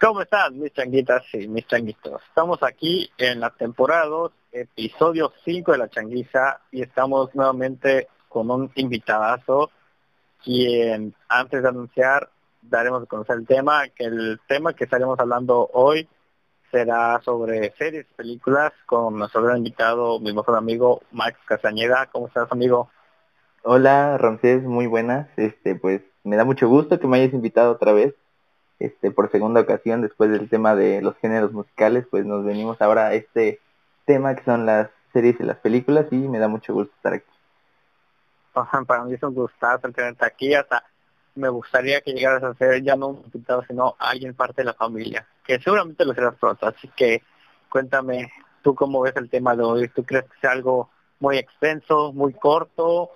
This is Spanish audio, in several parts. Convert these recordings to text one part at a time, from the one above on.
¿Cómo están mis changuitas y mis changuitos? Estamos aquí en la temporada 2, episodio 5 de la changuiza y estamos nuevamente con un invitadazo quien antes de anunciar daremos a conocer el tema, que el tema que estaremos hablando hoy será sobre series, películas con nuestro gran invitado, mi mejor amigo Max Castañeda. ¿Cómo estás amigo? Hola Ramsés, muy buenas. Este pues me da mucho gusto que me hayas invitado otra vez este, por segunda ocasión después del tema de los géneros musicales, pues nos venimos ahora a este tema que son las series y las películas y me da mucho gusto estar aquí. para mí es un gustazo tenerte aquí, hasta me gustaría que llegaras a ser ya no un invitado, sino alguien parte de la familia, que seguramente lo serás pronto, así que cuéntame tú cómo ves el tema de hoy, ¿tú crees que sea algo muy extenso, muy corto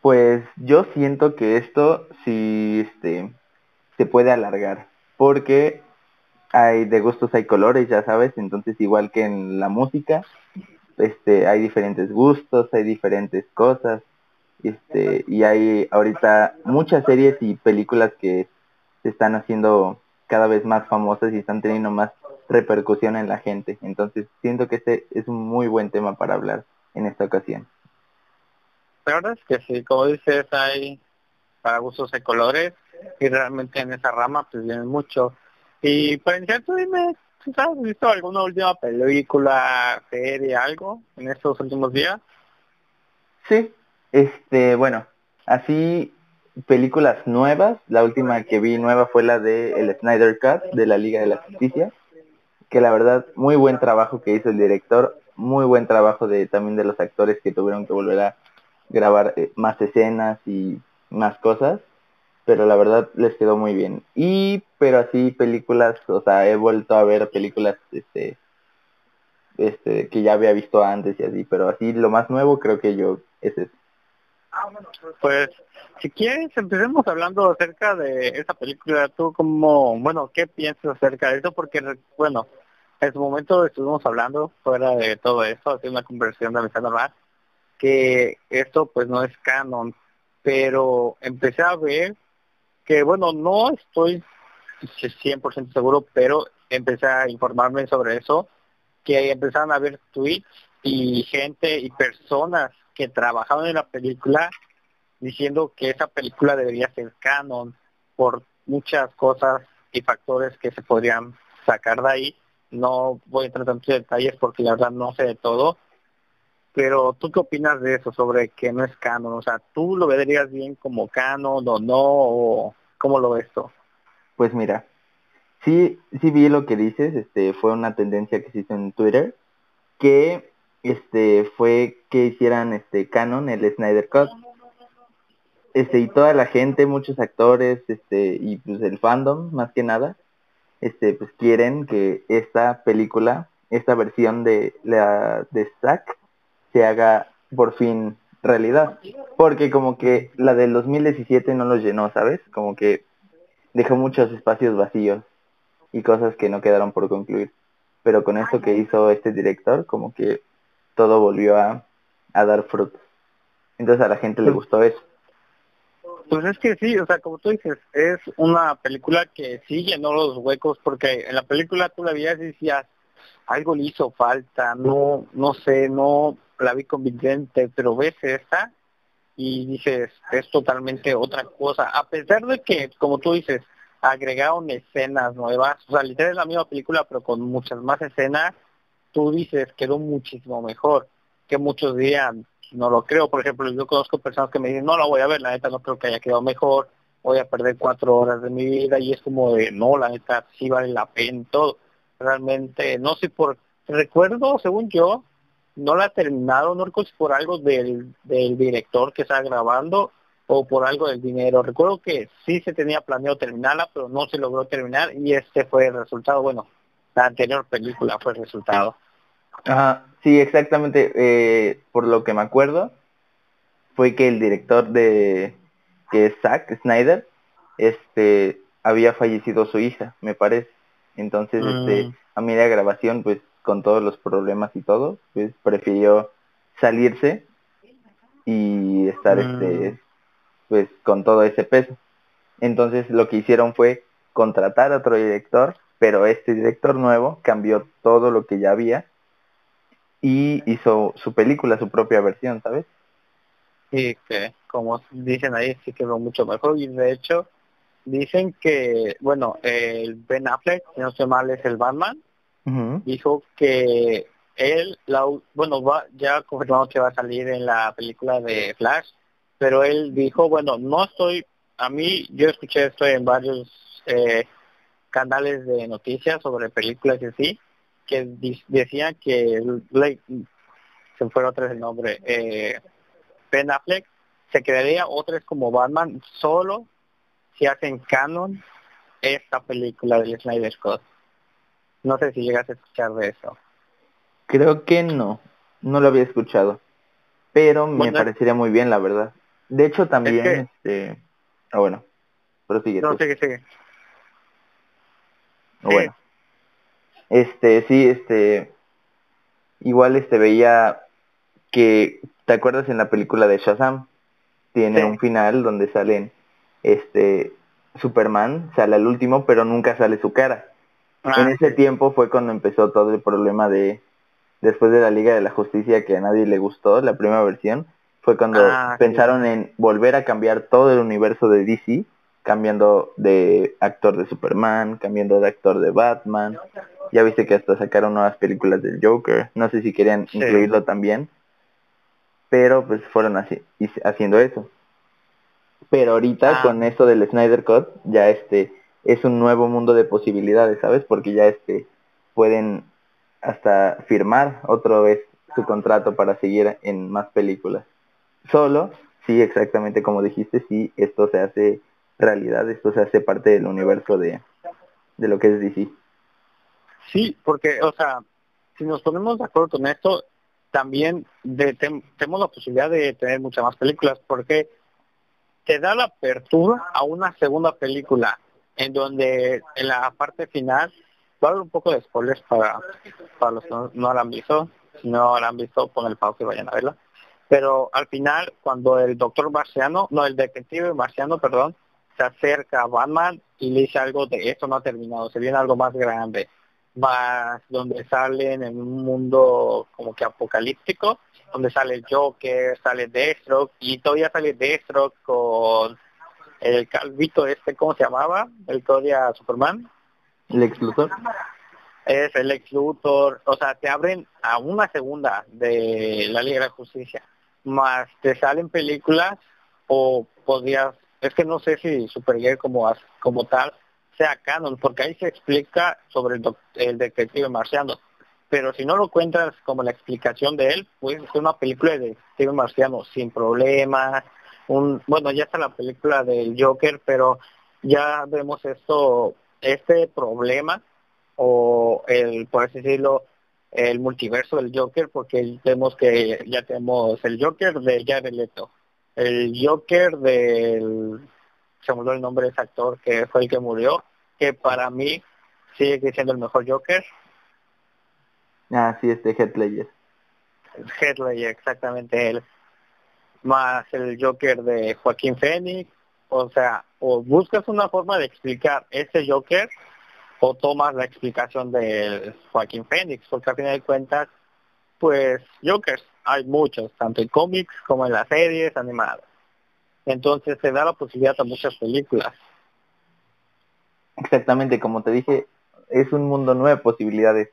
pues yo siento que esto sí este, se puede alargar, porque hay de gustos hay colores, ya sabes, entonces igual que en la música, este, hay diferentes gustos, hay diferentes cosas, este, y hay ahorita muchas series y películas que se están haciendo cada vez más famosas y están teniendo más repercusión en la gente. Entonces siento que este es un muy buen tema para hablar en esta ocasión. La verdad es que sí, como dices, hay para gustos de colores y realmente en esa rama pues viene mucho. Y para iniciar, tú dime, ¿has visto alguna última película, serie, algo en estos últimos días? Sí, este, bueno, así películas nuevas, la última que vi nueva fue la de el Snyder Cut de la Liga de la Justicia, que la verdad muy buen trabajo que hizo el director, muy buen trabajo de también de los actores que tuvieron que volver a grabar eh, más escenas y más cosas, pero la verdad les quedó muy bien. Y, pero así películas, o sea, he vuelto a ver películas, este, este, que ya había visto antes y así, pero así lo más nuevo creo que yo es eso. Pues, si quieres, empecemos hablando acerca de esa película. Tú como, bueno, ¿qué piensas acerca de eso? Porque, bueno, en su momento estuvimos hablando fuera de todo eso, haciendo una conversación de amistad normal que esto pues no es canon, pero empecé a ver que bueno, no estoy 100% seguro, pero empecé a informarme sobre eso, que empezaron a ver tweets y gente y personas que trabajaban en la película diciendo que esa película debería ser canon por muchas cosas y factores que se podrían sacar de ahí. No voy a entrar en detalles porque la verdad no sé de todo, pero tú qué opinas de eso, sobre que no es canon? O sea, ¿tú lo verías bien como canon o no? O ¿Cómo lo ves tú? Pues mira, sí, sí vi lo que dices, este, fue una tendencia que se hizo en Twitter, que este fue que hicieran este canon el Snyder Cut. Este, y toda la gente, muchos actores, este, y pues el fandom más que nada, este, pues quieren que esta película, esta versión de la de Zack se haga por fin realidad. Porque como que la del 2017 no los llenó, ¿sabes? Como que dejó muchos espacios vacíos y cosas que no quedaron por concluir. Pero con esto que hizo este director, como que todo volvió a, a dar frutos. Entonces a la gente le pues gustó eso. Pues es que sí, o sea, como tú dices, es una película que sí llenó los huecos porque en la película tú la veías y decías, algo le hizo falta, no, no sé, no, la vi convincente, pero ves esta y dices, es totalmente otra cosa. A pesar de que, como tú dices, agregaron escenas nuevas, o sea, literal es la misma película, pero con muchas más escenas, tú dices, quedó muchísimo mejor que muchos dirían, no lo creo. Por ejemplo, yo conozco personas que me dicen, no la voy a ver, la neta no creo que haya quedado mejor, voy a perder cuatro horas de mi vida, y es como de, no, la neta sí vale la pena todo. Realmente, no sé por, recuerdo, según yo, no la ha terminado, no recuerdo por algo del, del director que está grabando o por algo del dinero. Recuerdo que sí se tenía planeado terminarla, pero no se logró terminar y este fue el resultado. Bueno, la anterior película fue el resultado. Ajá, sí, exactamente. Eh, por lo que me acuerdo, fue que el director de que es Zack Snyder, este, había fallecido su hija, me parece. Entonces, este, mm. a media grabación, pues con todos los problemas y todo, pues prefirió salirse y estar mm. este pues con todo ese peso. Entonces lo que hicieron fue contratar a otro director, pero este director nuevo cambió todo lo que ya había y hizo su película, su propia versión, ¿sabes? Y que, como dicen ahí, sí quedó mucho mejor. Y de hecho, dicen que, bueno, el Ben Affleck, si no sé mal, es el Batman, dijo que él, la, bueno, va, ya confirmado que va a salir en la película de Flash, pero él dijo, bueno, no estoy, a mí, yo escuché esto en varios eh, canales de noticias sobre películas y así, que decían que Blake, se fue otra vez el nombre, eh, Ben Affleck, se quedaría otra vez como Batman solo si hacen canon esta película del Snyder Scott. No sé si llegas a escuchar de eso. Creo que no, no lo había escuchado, pero me parecería muy bien, la verdad. De hecho, también, este... Ah, bueno, pero sigue. No, sigue, sigue. Bueno. Este, sí, este... Igual, este, veía que... ¿Te acuerdas en la película de Shazam? Tiene un final donde salen, este... Superman sale al último, pero nunca sale su cara. en ah, ese tiempo fue cuando empezó todo el problema de después de la Liga de la Justicia que a nadie le gustó, la primera versión, fue cuando ah, pensaron en volver a cambiar todo el universo de DC, cambiando de actor de Superman, cambiando de actor de Batman. Ya viste que hasta sacaron nuevas películas del Joker. No sé si querían incluirlo también. Pero pues fueron así, haciendo eso. Pero ahorita ah. con eso del Snyder Cut, ya este es un nuevo mundo de posibilidades, ¿sabes? Porque ya este pueden hasta firmar otra vez su contrato para seguir en más películas. Solo, sí, exactamente como dijiste, si esto se hace realidad, esto se hace parte del universo de, de lo que es DC. Sí, porque, o sea, si nos ponemos de acuerdo con esto, también de, tenemos la posibilidad de tener muchas más películas, porque te da la apertura a una segunda película, en donde en la parte final va a haber un poco de spoilers para, para los que no, no la han visto. Si no la han visto, pon el pausa y vayan a verla. Pero al final, cuando el doctor marciano, no, el detective marciano, perdón, se acerca a Batman y le dice algo de esto no ha terminado, se viene algo más grande, más donde salen en un mundo como que apocalíptico, donde sale el Joker, sale Deathstroke y todavía sale Deathstroke con el calvito este, ¿cómo se llamaba? El todavía Superman. ¿El ex Luthor? Es el ex Luthor. O sea, te abren a una segunda de la Liga de la Justicia. Más te salen películas o podrías... Es que no sé si Supergirl como, como tal sea canon, porque ahí se explica sobre el, el detective marciano. Pero si no lo cuentas como la explicación de él, puede ser una película de detective marciano sin problemas. Un, bueno, ya está la película del Joker, pero ya vemos esto este problema o el, por así decirlo, el multiverso del Joker, porque vemos que ya tenemos el Joker de Jared Leto, el Joker del, se olvidó el nombre de ese actor que fue el que murió, que para mí sigue siendo el mejor Joker. Ah, sí, este. Heath Ledger, exactamente él. Más el Joker de Joaquín Phoenix, o sea, o buscas una forma de explicar ese Joker o tomas la explicación de Joaquín Phoenix, porque al final de cuentas, pues Jokers hay muchos, tanto en cómics como en las series animadas. Entonces se da la posibilidad a muchas películas. Exactamente, como te dije, es un mundo nuevo de posibilidades.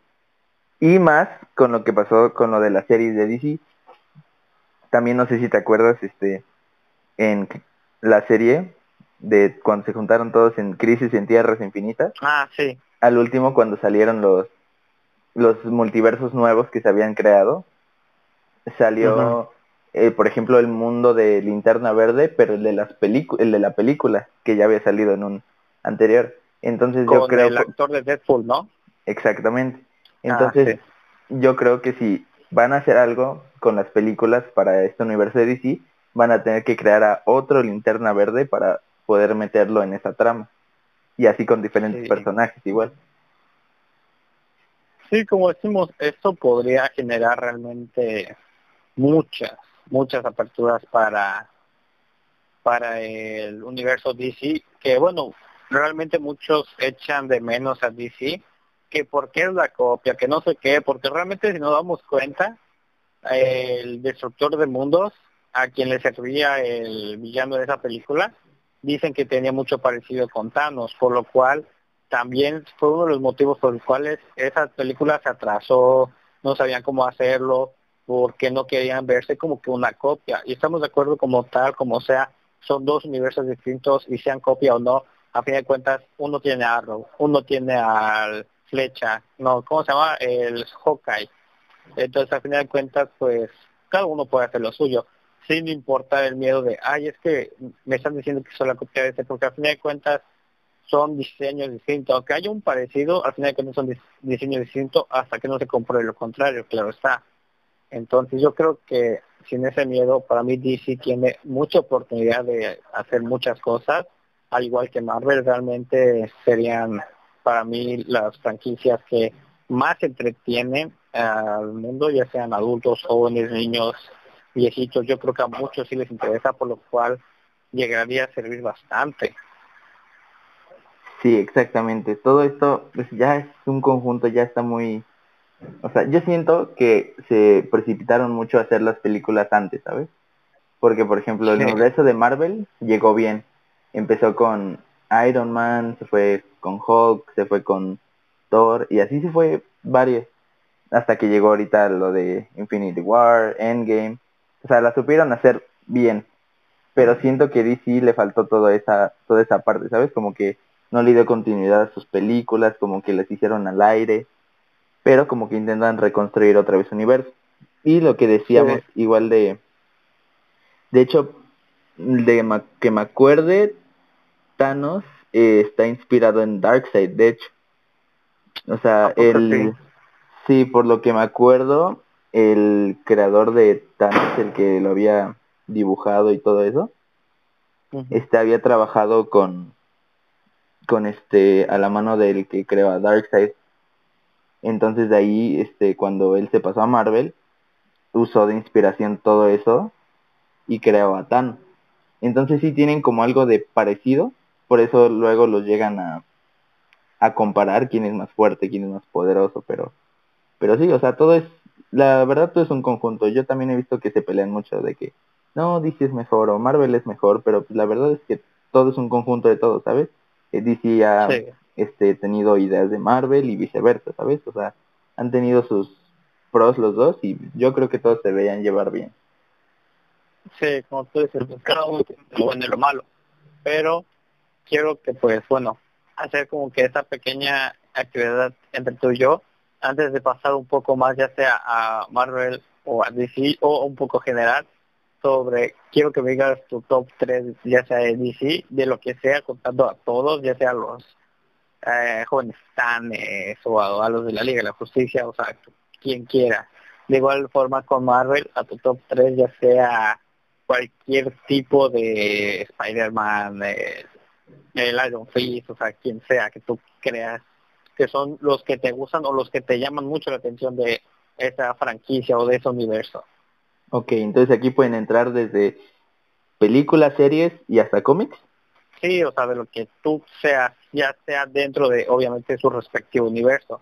Y más con lo que pasó con lo de las series de DC. También no sé si te acuerdas, este, en la serie de cuando se juntaron todos en Crisis en Tierras Infinitas. Ah, sí. Al último cuando salieron los los multiversos nuevos que se habían creado, salió, eh, por ejemplo, el mundo de Linterna Verde, pero el de las el de la película que ya había salido en un anterior. Entonces yo creo el actor de Deadpool, ¿no? Exactamente. Ah, Entonces yo creo que si van a hacer algo con las películas para este universo de DC, van a tener que crear a otro linterna verde para poder meterlo en esa trama. Y así con diferentes personajes igual. Sí, como decimos, esto podría generar realmente muchas, muchas aperturas para, para el universo DC, que bueno, realmente muchos echan de menos a DC, que por qué es la copia, que no sé qué, porque realmente si nos damos cuenta, el destructor de mundos, a quien le servía el villano de esa película, dicen que tenía mucho parecido con Thanos, por lo cual también fue uno de los motivos por los cuales esa película se atrasó, no sabían cómo hacerlo, porque no querían verse como que una copia. Y estamos de acuerdo como tal, como sea, son dos universos distintos y sean copia o no, a fin de cuentas uno tiene a Arrow, uno tiene al Flecha, no, ¿cómo se llama? El Hawkeye. Entonces a fin de cuentas pues cada uno puede hacer lo suyo, sin importar el miedo de, ay, es que me están diciendo que soy la copia de este, porque a fin de cuentas son diseños distintos, aunque haya un parecido, al final de cuentas son diseños distintos hasta que no se compruebe lo contrario, claro está. Entonces yo creo que sin ese miedo, para mí DC tiene mucha oportunidad de hacer muchas cosas, al igual que Marvel, realmente serían para mí las franquicias que más entretienen al mundo, ya sean adultos, jóvenes, niños, viejitos. Yo creo que a muchos sí les interesa, por lo cual llegaría a servir bastante. Sí, exactamente. Todo esto pues ya es un conjunto, ya está muy o sea, yo siento que se precipitaron mucho a hacer las películas antes, ¿sabes? Porque, por ejemplo, el universo de Marvel llegó bien. Empezó con Iron Man, se fue con Hulk, se fue con Thor, y así se fue varios. Hasta que llegó ahorita lo de Infinity War, Endgame. O sea, la supieron hacer bien. Pero siento que DC le faltó toda esa, toda esa parte, ¿sabes? Como que no le dio continuidad a sus películas, como que las hicieron al aire pero como que intentan reconstruir otra vez su universo. Y lo que decíamos igual de, de hecho, de que me acuerde, Thanos eh, está inspirado en Darkseid, de hecho. O sea, el, sí? por lo que me acuerdo, el creador de Thanos, el que lo había dibujado y todo eso, este había trabajado con con este a la mano del que creó a Darkseid entonces de ahí, este, cuando él se pasó a Marvel, usó de inspiración todo eso y creó a Thanos. Entonces sí tienen como algo de parecido, por eso luego los llegan a, a comparar quién es más fuerte, quién es más poderoso, pero, pero sí, o sea, todo es, la verdad todo es un conjunto. Yo también he visto que se pelean mucho de que, no, DC es mejor o Marvel es mejor, pero la verdad es que todo es un conjunto de todo, ¿sabes? Eh, DC ha, este, tenido ideas de Marvel y viceversa, ¿sabes? O sea, han tenido sus pros los dos y yo creo que todos se veían llevar bien. Sí, como tú dices, pues, cada uno tiene lo bueno y lo malo, pero quiero que pues bueno, hacer como que esa pequeña actividad entre tú y yo, antes de pasar un poco más ya sea a Marvel o a DC o un poco general, sobre, quiero que me digas tu top 3, ya sea de DC, de lo que sea, contando a todos, ya sea los eh, jóvenes tanes o a, los de la Liga de la Justicia, o sea, quien quiera. De igual forma con Marvel, a tu top 3 ya sea cualquier tipo de Spider-Man, eh, el Iron Fist, o sea, quien sea que tú creas que son los que te gustan o los que te llaman mucho la atención de esa franquicia o de ese universo. Ok, entonces aquí pueden entrar desde películas, series y hasta cómics. Sí, o sea, de lo que tú seas, ya sea dentro de, obviamente, su respectivo universo.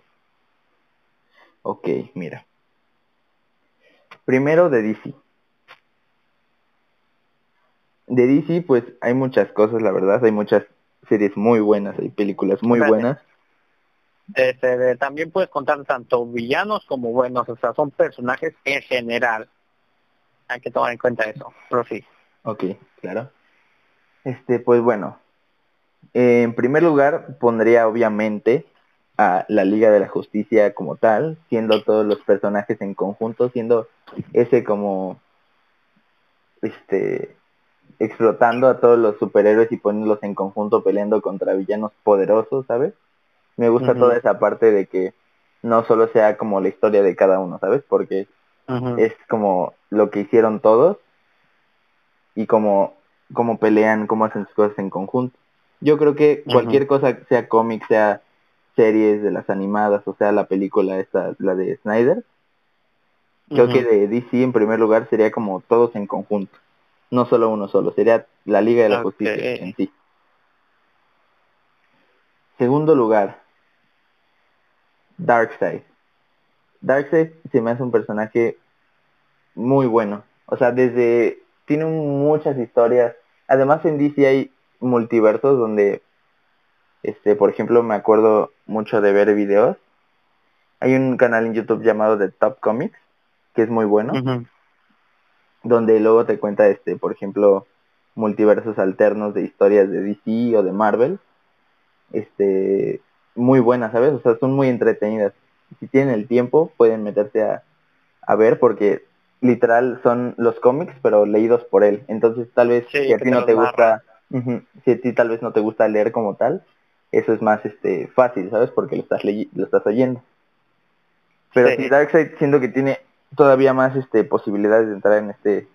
Ok, mira. Primero de DC. De DC, pues hay muchas cosas, la verdad. Hay muchas series muy buenas, hay películas muy buenas. Este, también puedes contar tanto villanos como buenos, o sea, son personajes en general. Hay que tomar en cuenta eso, pero sí. Ok, claro. Este, pues bueno, en primer lugar pondría obviamente a la Liga de la Justicia como tal, siendo todos los personajes en conjunto, siendo ese como, este, explotando a todos los superhéroes y poniéndolos en conjunto peleando contra villanos poderosos, ¿sabes? Me gusta toda esa parte de que no solo sea como la historia de cada uno, ¿sabes? Porque es como lo que hicieron todos y como cómo pelean, cómo hacen sus cosas en conjunto. Yo creo que cualquier cosa, sea cómic, sea series de las animadas, o sea la película esta, la de Snyder, creo que de DC en primer lugar sería como todos en conjunto, no solo uno solo, sería la Liga de la Justicia en sí. segundo lugar, Darkseid. Darkseid se me hace un personaje muy bueno. O sea, desde... Tiene muchas historias. Además en DC hay multiversos donde, este, por ejemplo, me acuerdo mucho de ver videos. Hay un canal en YouTube llamado The Top Comics, que es muy bueno. Donde luego te cuenta, este, por ejemplo, multiversos alternos de historias de DC o de Marvel. Este, muy buenas, ¿sabes? O sea, son muy entretenidas si tienen el tiempo, pueden meterse a, a ver porque literal son los cómics, pero leídos por él. Entonces tal vez si a ti no te gusta, si a ti tal vez no te gusta leer como tal, eso es más este fácil, ¿sabes? Porque lo estás lo estás oyendo. Pero si Darkseid siento que tiene todavía más este posibilidades de entrar en este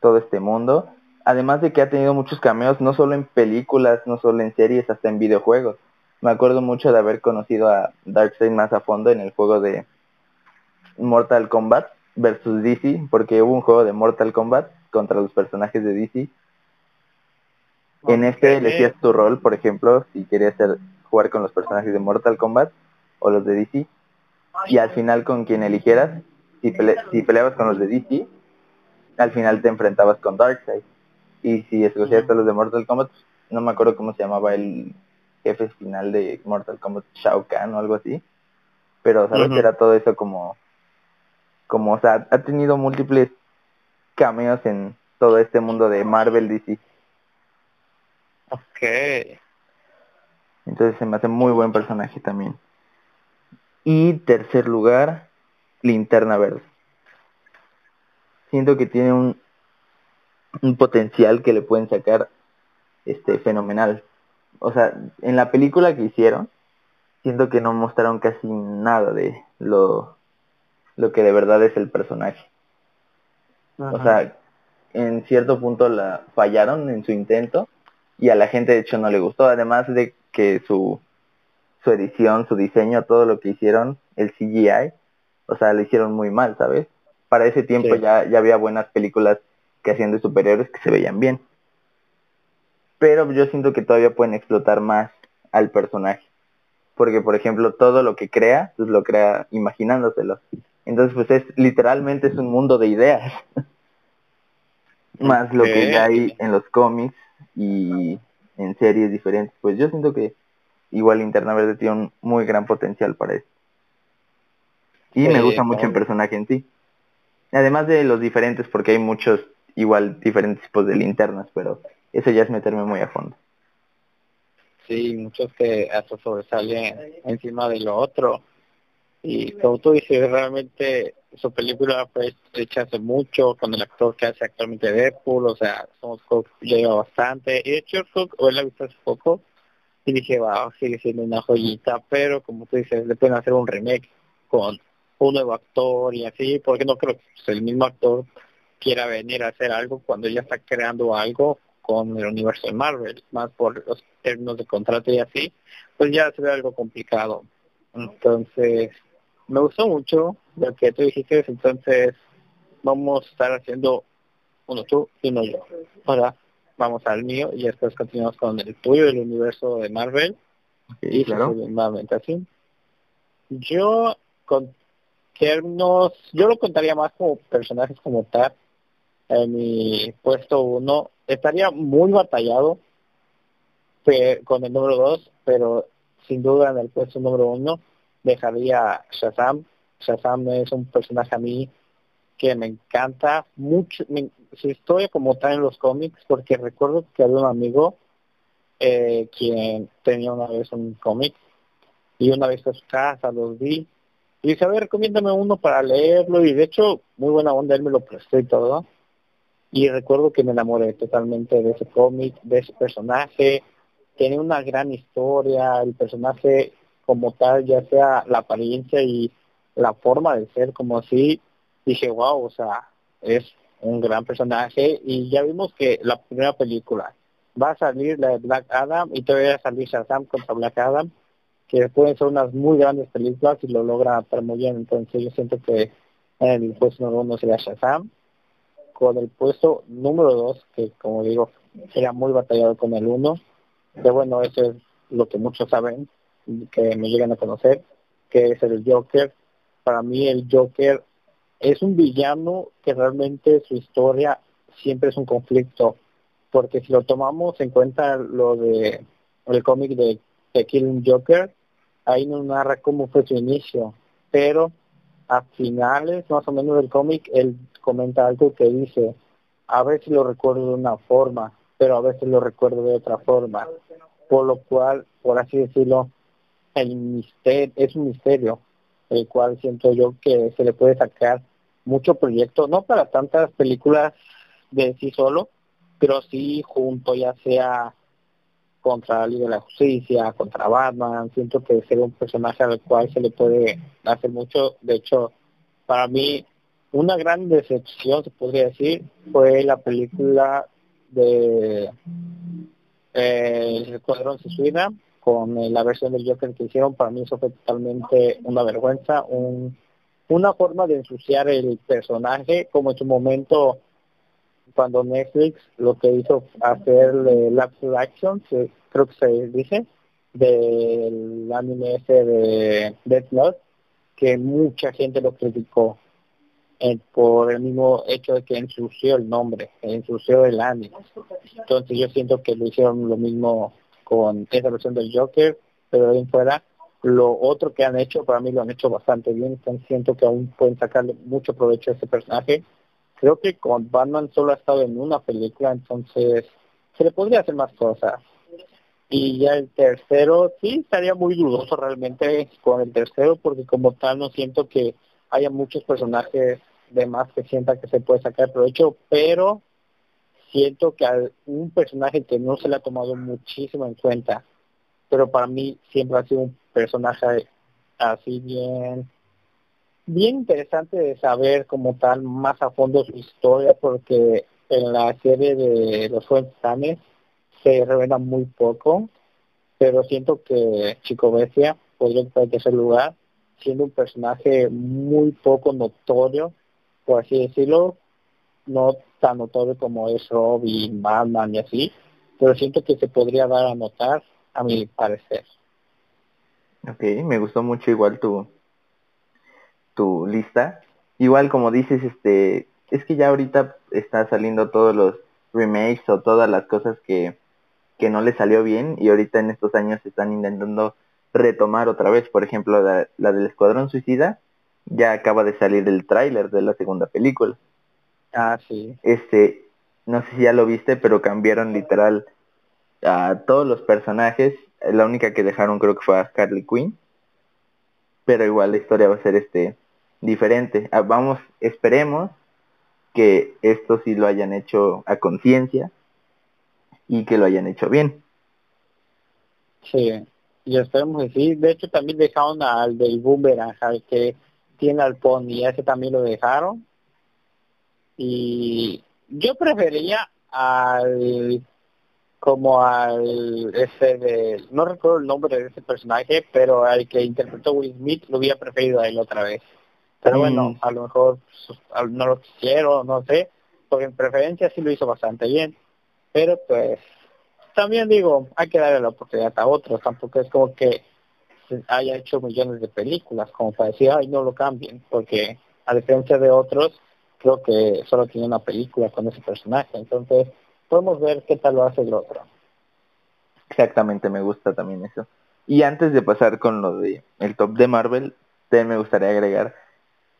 todo este mundo, además de que ha tenido muchos cameos no solo en películas, no solo en series, hasta en videojuegos me acuerdo mucho de haber conocido a Darkseid más a fondo en el juego de Mortal Kombat versus DC, porque hubo un juego de Mortal Kombat contra los personajes de DC. En este elegías tu rol, por ejemplo, si querías ser, jugar con los personajes de Mortal Kombat o los de DC. Y al final con quien eligieras, si, si peleabas con los de DC, al final te enfrentabas con Darkseid. Y si escogías a los de Mortal Kombat, no me acuerdo cómo se llamaba el jefe final de Mortal Kombat Shao Kahn o algo así. Pero sabes que era todo eso como, como, o sea, ha tenido múltiples cameos en todo este mundo de Marvel DC. Ok. Entonces se me hace muy buen personaje también. Y tercer lugar, Linterna Verde. Siento que tiene un, un potencial que le pueden sacar este fenomenal o sea, en la película que hicieron, siento que no mostraron casi nada de lo, lo que de verdad es el personaje. O sea, en cierto punto la fallaron en su intento y a la gente de hecho no le gustó, además de que su, su edición, su diseño, todo lo que hicieron, el CGI, o sea, lo hicieron muy mal, ¿sabes? Para ese tiempo ya, ya había buenas películas que hacían de superhéroes que se veían bien pero yo siento que todavía pueden explotar más al personaje. Porque, por ejemplo, todo lo que crea, pues lo crea imaginándoselo. Entonces, pues es literalmente es un mundo de ideas. más lo que ya hay en los cómics y en series diferentes. Pues yo siento que igual Interna Verde tiene un muy gran potencial para eso. Y me gusta mucho el personaje en sí. Además de los diferentes, porque hay muchos igual diferentes tipos de linternas, pero eso ya es meterme muy a fondo. Sí, muchos que hasta sobresalen encima de lo otro. Y como tú dices, realmente su película fue hecha hace mucho con el actor que hace actualmente Deadpool, o sea, somos lleva bastante. Y de hecho, hoy la visto hace poco y dije, wow, sigue siendo una joyita, pero como tú dices, le pueden hacer un remake con un nuevo actor y así, porque no creo que el mismo actor quiera venir a hacer algo cuando ya está creando algo con el universo de Marvel, más por los términos de contrato y así, pues ya se ve algo complicado. Entonces, me gustó mucho lo que tú dijiste, entonces vamos a estar haciendo uno tú y uno yo. Ahora vamos al mío y después continuamos con el tuyo del universo de Marvel. y claro. así. Yo con términos, yo lo contaría más como personajes como tal. En mi puesto uno estaría muy batallado con el número 2, pero sin duda en el puesto número 1 dejaría Shazam. Shazam es un personaje a mí que me encanta mucho. su historia como tal en los cómics, porque recuerdo que había un amigo eh, quien tenía una vez un cómic y una vez a su casa los vi y dice, a ver, recomiéndame uno para leerlo. Y de hecho, muy buena onda, él me lo prestó y todo. Y recuerdo que me enamoré totalmente de ese cómic, de ese personaje. Tiene una gran historia, el personaje como tal, ya sea la apariencia y la forma de ser como así, dije, wow, o sea, es un gran personaje y ya vimos que la primera película va a salir la de Black Adam y todavía va a salir Shazam contra Black Adam, que pueden ser unas muy grandes películas y lo logra hacer muy bien, entonces yo siento que el puesto número uno sería Shazam con el puesto número 2, que como digo, era muy batallado con el 1. Pero bueno, eso es lo que muchos saben, que me llegan a conocer, que es el Joker. Para mí el Joker es un villano que realmente su historia siempre es un conflicto, porque si lo tomamos en cuenta lo de el cómic de, de Killing Joker, ahí nos narra cómo fue su inicio, pero a finales más o menos del cómic él comenta algo que dice, a veces lo recuerdo de una forma, pero a veces lo recuerdo de otra forma, por lo cual, por así decirlo, el misterio es un misterio, el cual siento yo que se le puede sacar mucho proyecto, no para tantas películas de sí solo, pero sí junto ya sea contra la Liga de la Justicia, contra Batman, siento que sería un personaje al cual se le puede hacer mucho, de hecho, para mí una gran decepción, se podría decir, fue la película de eh, El Escuadrón Suicida con eh, la versión del Joker que hicieron. Para mí eso fue totalmente una vergüenza, un, una forma de ensuciar el personaje, como en su momento cuando Netflix lo que hizo hacer la action, creo que se dice, del anime ese de Death Note, que mucha gente lo criticó eh, por el mismo hecho de que ensució el nombre, ensució el anime. Entonces yo siento que lo hicieron lo mismo con esa versión del Joker, pero de ahí fuera lo otro que han hecho, para mí lo han hecho bastante bien, entonces siento que aún pueden sacarle mucho provecho a ese personaje creo que con Batman solo ha estado en una película, entonces se le podría hacer más cosas. Y ya el tercero, sí, estaría muy dudoso realmente con el tercero, porque como tal no siento que haya muchos personajes de más que sienta que se puede sacar provecho, pero siento que hay un personaje que no se le ha tomado muchísimo en cuenta, pero para mí siempre ha sido un personaje así bien bien interesante de saber como tal más a fondo su historia porque en la serie de los Tanes se revela muy poco, pero siento que Chico Bestia podría estar en tercer lugar, siendo un personaje muy poco notorio, por así decirlo, no tan notorio como es Robin, Batman y así, pero siento que se podría dar a notar a mi parecer. Ok, me gustó mucho igual tu, tu lista. Igual como dices, este, es que ya ahorita está saliendo todos los remakes o todas las cosas que, que no le salió bien y ahorita en estos años están intentando retomar otra vez. Por ejemplo, la, la del Escuadrón Suicida ya acaba de salir el tráiler de la segunda película. Ah, sí. Este, no sé si ya lo viste, pero cambiaron literal a todos los personajes. La única que dejaron creo que fue a Harley Quinn. Pero igual la historia va a ser este diferente. Ah, vamos, esperemos que esto sí lo hayan hecho a conciencia y que lo hayan hecho bien. Sí, y esperemos que sí. De hecho, también dejaron al del Boomerang, al que tiene al Pony, ese también lo dejaron. Y yo prefería al como al ese de no recuerdo el nombre de ese personaje pero al que interpretó Will Smith lo hubiera preferido a él otra vez pero bueno, mm. a lo mejor no lo quisieron, no sé, porque en preferencia sí lo hizo bastante bien. Pero pues también digo, hay que darle la oportunidad a otros, tampoco es como que haya hecho millones de películas, como para decir, ay, no lo cambien, porque a diferencia de otros, creo que solo tiene una película con ese personaje, entonces podemos ver qué tal lo hace el otro. Exactamente, me gusta también eso. Y antes de pasar con lo de el top de Marvel, también me gustaría agregar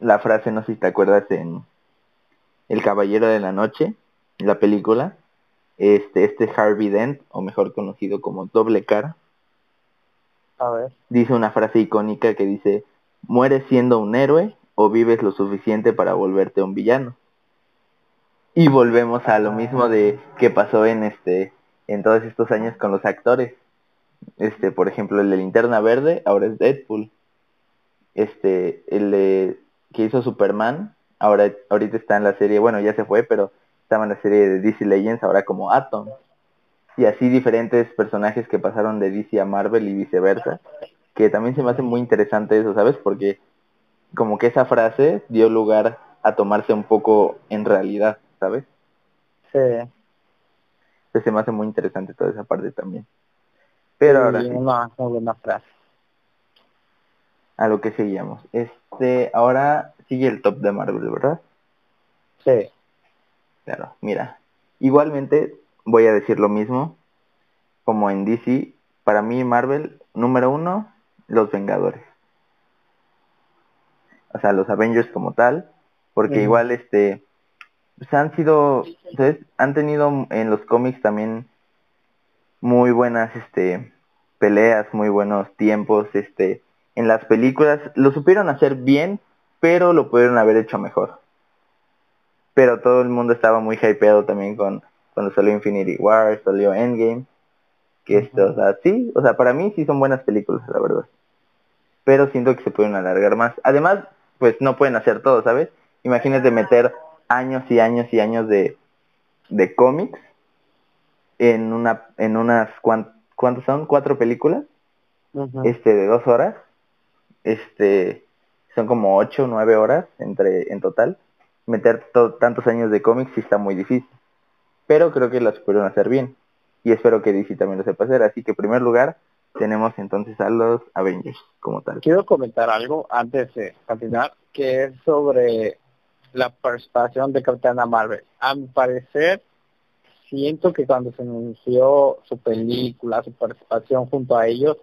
la frase, no sé si te acuerdas, en El Caballero de la Noche, la película, este, este Harvey Dent, o mejor conocido como Doble Cara, a ver. dice una frase icónica que dice, mueres siendo un héroe o vives lo suficiente para volverte un villano. Y volvemos a lo mismo de que pasó en este en todos estos años con los actores. Este, por ejemplo, el de Linterna Verde ahora es Deadpool. Este, el de que hizo Superman, ahora ahorita está en la serie, bueno, ya se fue, pero estaba en la serie de DC Legends ahora como Atom. Y así diferentes personajes que pasaron de DC a Marvel y viceversa, que también se me hace muy interesante eso, ¿sabes? Porque como que esa frase dio lugar a tomarse un poco en realidad, ¿sabes? Sí. Entonces se me hace muy interesante toda esa parte también. Pero ahora una muy buena frase. A lo que seguíamos. Este, ahora sigue el top de Marvel, ¿verdad? Sí. Claro, mira. Igualmente voy a decir lo mismo como en DC. Para mí Marvel, número uno, los Vengadores. O sea, los Avengers como tal. Porque igual este pues han sido, ¿sabes? han tenido en los cómics también muy buenas este peleas, muy buenos tiempos, este en las películas lo supieron hacer bien, pero lo pudieron haber hecho mejor. Pero todo el mundo estaba muy hypeado también con cuando salió Infinity War, salió Endgame, que esto, o sea, sí, o sea, para mí sí son buenas películas, la verdad. Pero siento que se pueden alargar más. Además, pues no pueden hacer todo, ¿sabes? Imagínate meter años y años y años de, de cómics en una en unas ¿cuántos son? ¿Cuatro películas? Este, de dos horas. Este, son como ocho, nueve horas entre en total. Meter tantos años de cómics sí está muy difícil. Pero creo que las pudieron hacer bien. Y espero que DC también lo sepa hacer. Así que en primer lugar tenemos entonces a los Avengers como tal. Quiero comentar algo antes de continuar, que es sobre la participación de Capitana Marvel. A mi parecer, siento que cuando se anunció su película, su participación junto a ellos,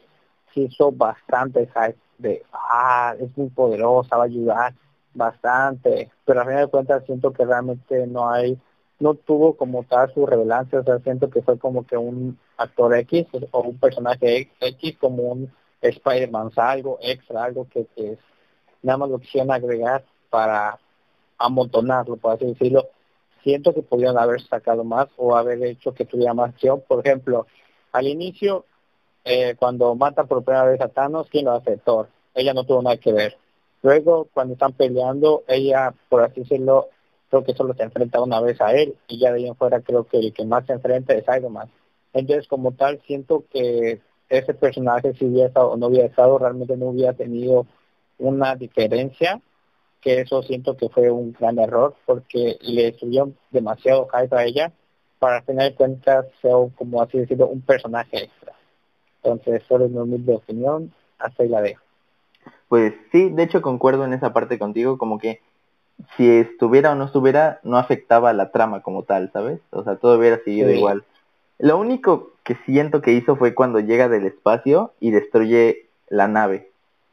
se hizo bastante hype de, ah, es muy poderosa, va a ayudar bastante, pero a fin de cuentas siento que realmente no hay, no tuvo como tal su relevancia, o sea, siento que fue como que un actor X o un personaje X como un Spider-Man, algo extra, algo que, que nada más lo quisieron agregar para amontonarlo, por así decirlo. Siento que podrían haber sacado más o haber hecho que tuviera más acción. Por ejemplo, al inicio, eh, cuando matan por primera vez a Thanos, ¿quién lo hace? Thor. Ella no tuvo nada que ver. Luego, cuando están peleando, ella, por así decirlo, creo que solo se enfrenta una vez a él y ya de ahí en fuera creo que el que más se enfrenta es Iron Man. Entonces, como tal, siento que ese personaje, si hubiera estado o no hubiera estado, realmente no hubiera tenido una diferencia que eso siento que fue un gran error porque le subió demasiado hype a ella para al final de cuentas ser como así decirlo un personaje extra. Entonces, solo es mi humilde opinión, hasta ahí la dejo. Pues sí, de hecho concuerdo en esa parte contigo, como que si estuviera o no estuviera, no afectaba la trama como tal, ¿sabes? O sea, todo hubiera seguido igual. Lo único que siento que hizo fue cuando llega del espacio y destruye la nave,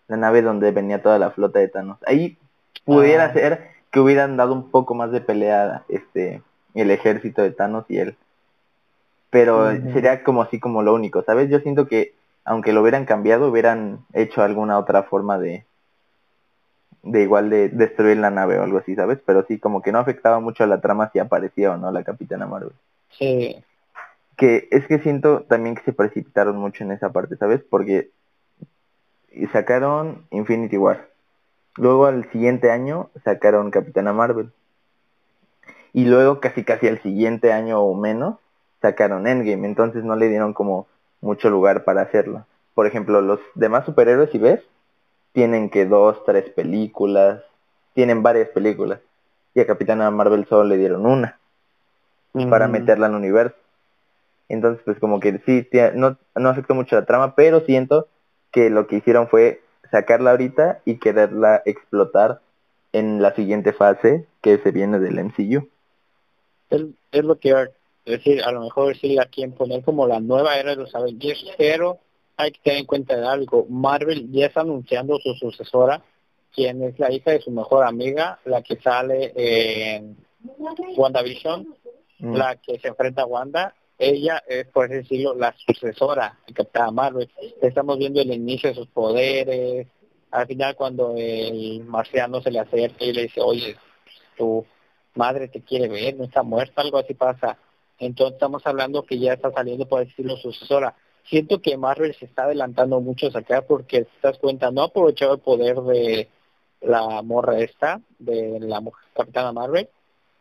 la nave donde venía toda la flota de Thanos. Ahí pudiera ah. ser que hubieran dado un poco más de pelea este el ejército de Thanos y él. Pero sería como así como lo único, ¿sabes? Yo siento que aunque lo hubieran cambiado, hubieran hecho alguna otra forma de de igual de destruir la nave o algo así, ¿sabes? Pero sí, como que no afectaba mucho a la trama si aparecía o no la Capitana Marvel. Sí. Que es que siento también que se precipitaron mucho en esa parte, ¿sabes? Porque sacaron Infinity War. Luego al siguiente año sacaron Capitana Marvel. Y luego casi casi al siguiente año o menos sacaron Endgame. Entonces no le dieron como mucho lugar para hacerlo. Por ejemplo, los demás superhéroes, si ves, tienen que dos, tres películas, tienen varias películas. Y a Capitana Marvel solo le dieron una para meterla en el universo. Entonces, pues como que sí, no, no afectó mucho la trama, pero siento que lo que hicieron fue sacarla ahorita y quererla explotar en la siguiente fase que se viene del MCU. Es, es lo que es decir, a lo mejor sí a quien poner como la nueva era de los Avengers, pero hay que tener en cuenta de algo. Marvel ya está anunciando su sucesora, quien es la hija de su mejor amiga, la que sale en WandaVision, mm. la que se enfrenta a Wanda, ella es, por así decirlo, la sucesora de Capitana Marvel. Estamos viendo el inicio de sus poderes. Al final, cuando el marciano se le acerca y le dice, oye, tu madre te quiere ver, no está muerta, algo así pasa. Entonces estamos hablando que ya está saliendo, por decirlo, sucesora. Siento que Marvel se está adelantando mucho a sacar porque te das cuenta, no ha aprovechado el poder de la morra esta, de la Capitana Marvel,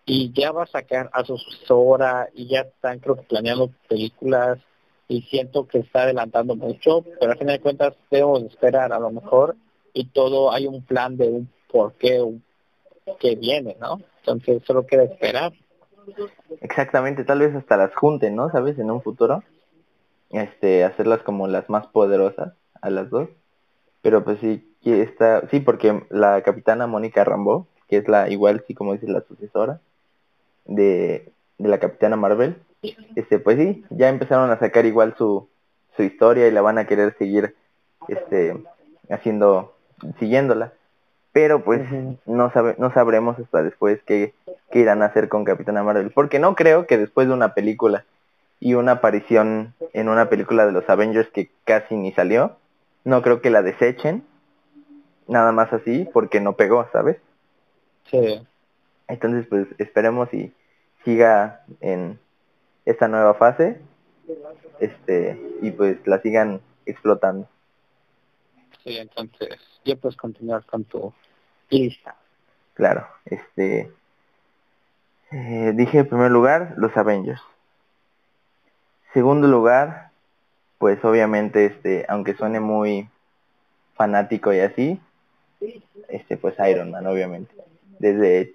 y ya va a sacar a su sucesora y ya están creo que planeando películas y siento que está adelantando mucho, pero al final de cuentas debemos esperar a lo mejor y todo hay un plan de un por qué que viene, ¿no? Entonces solo queda esperar. Exactamente, tal vez hasta las junten, ¿no? ¿Sabes? En un futuro. este hacerlas como las más poderosas a las dos pero pues sí está sí porque la capitana Mónica Rambo que es la igual sí como dices la sucesora de, de la capitana Marvel este pues sí ya empezaron a sacar igual su su historia y la van a querer seguir este haciendo siguiéndola pero pues no sabe no sabremos hasta después qué, qué irán a hacer con Capitana Marvel porque no creo que después de una película y una aparición en una película de los Avengers que casi ni salió no creo que la desechen nada más así porque no pegó sabes sí entonces pues esperemos y siga en esta nueva fase este y pues la sigan explotando. Sí, entonces ya puedes continuar con tu lista. Claro, este eh, dije en primer lugar los Avengers. Segundo lugar, pues obviamente este, aunque suene muy fanático y así, este pues Iron Man obviamente. Desde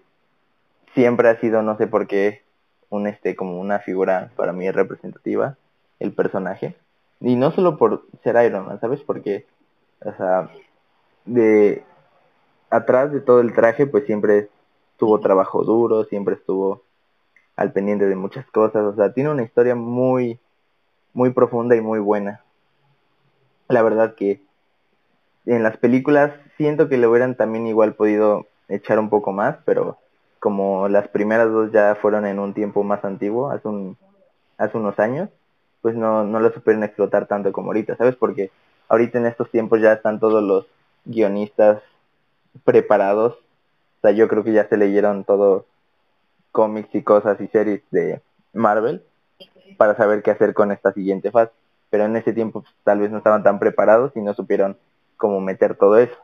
siempre ha sido no sé por qué un este como una figura para mí representativa el personaje y no solo por ser Iron Man sabes porque o sea de atrás de todo el traje pues siempre tuvo trabajo duro siempre estuvo al pendiente de muchas cosas o sea tiene una historia muy muy profunda y muy buena la verdad que en las películas siento que le hubieran también igual podido echar un poco más pero como las primeras dos ya fueron en un tiempo más antiguo, hace, un, hace unos años, pues no, no lo supieron explotar tanto como ahorita, ¿sabes? Porque ahorita en estos tiempos ya están todos los guionistas preparados, o sea, yo creo que ya se leyeron todos cómics y cosas y series de Marvel para saber qué hacer con esta siguiente fase, pero en ese tiempo pues, tal vez no estaban tan preparados y no supieron cómo meter todo eso.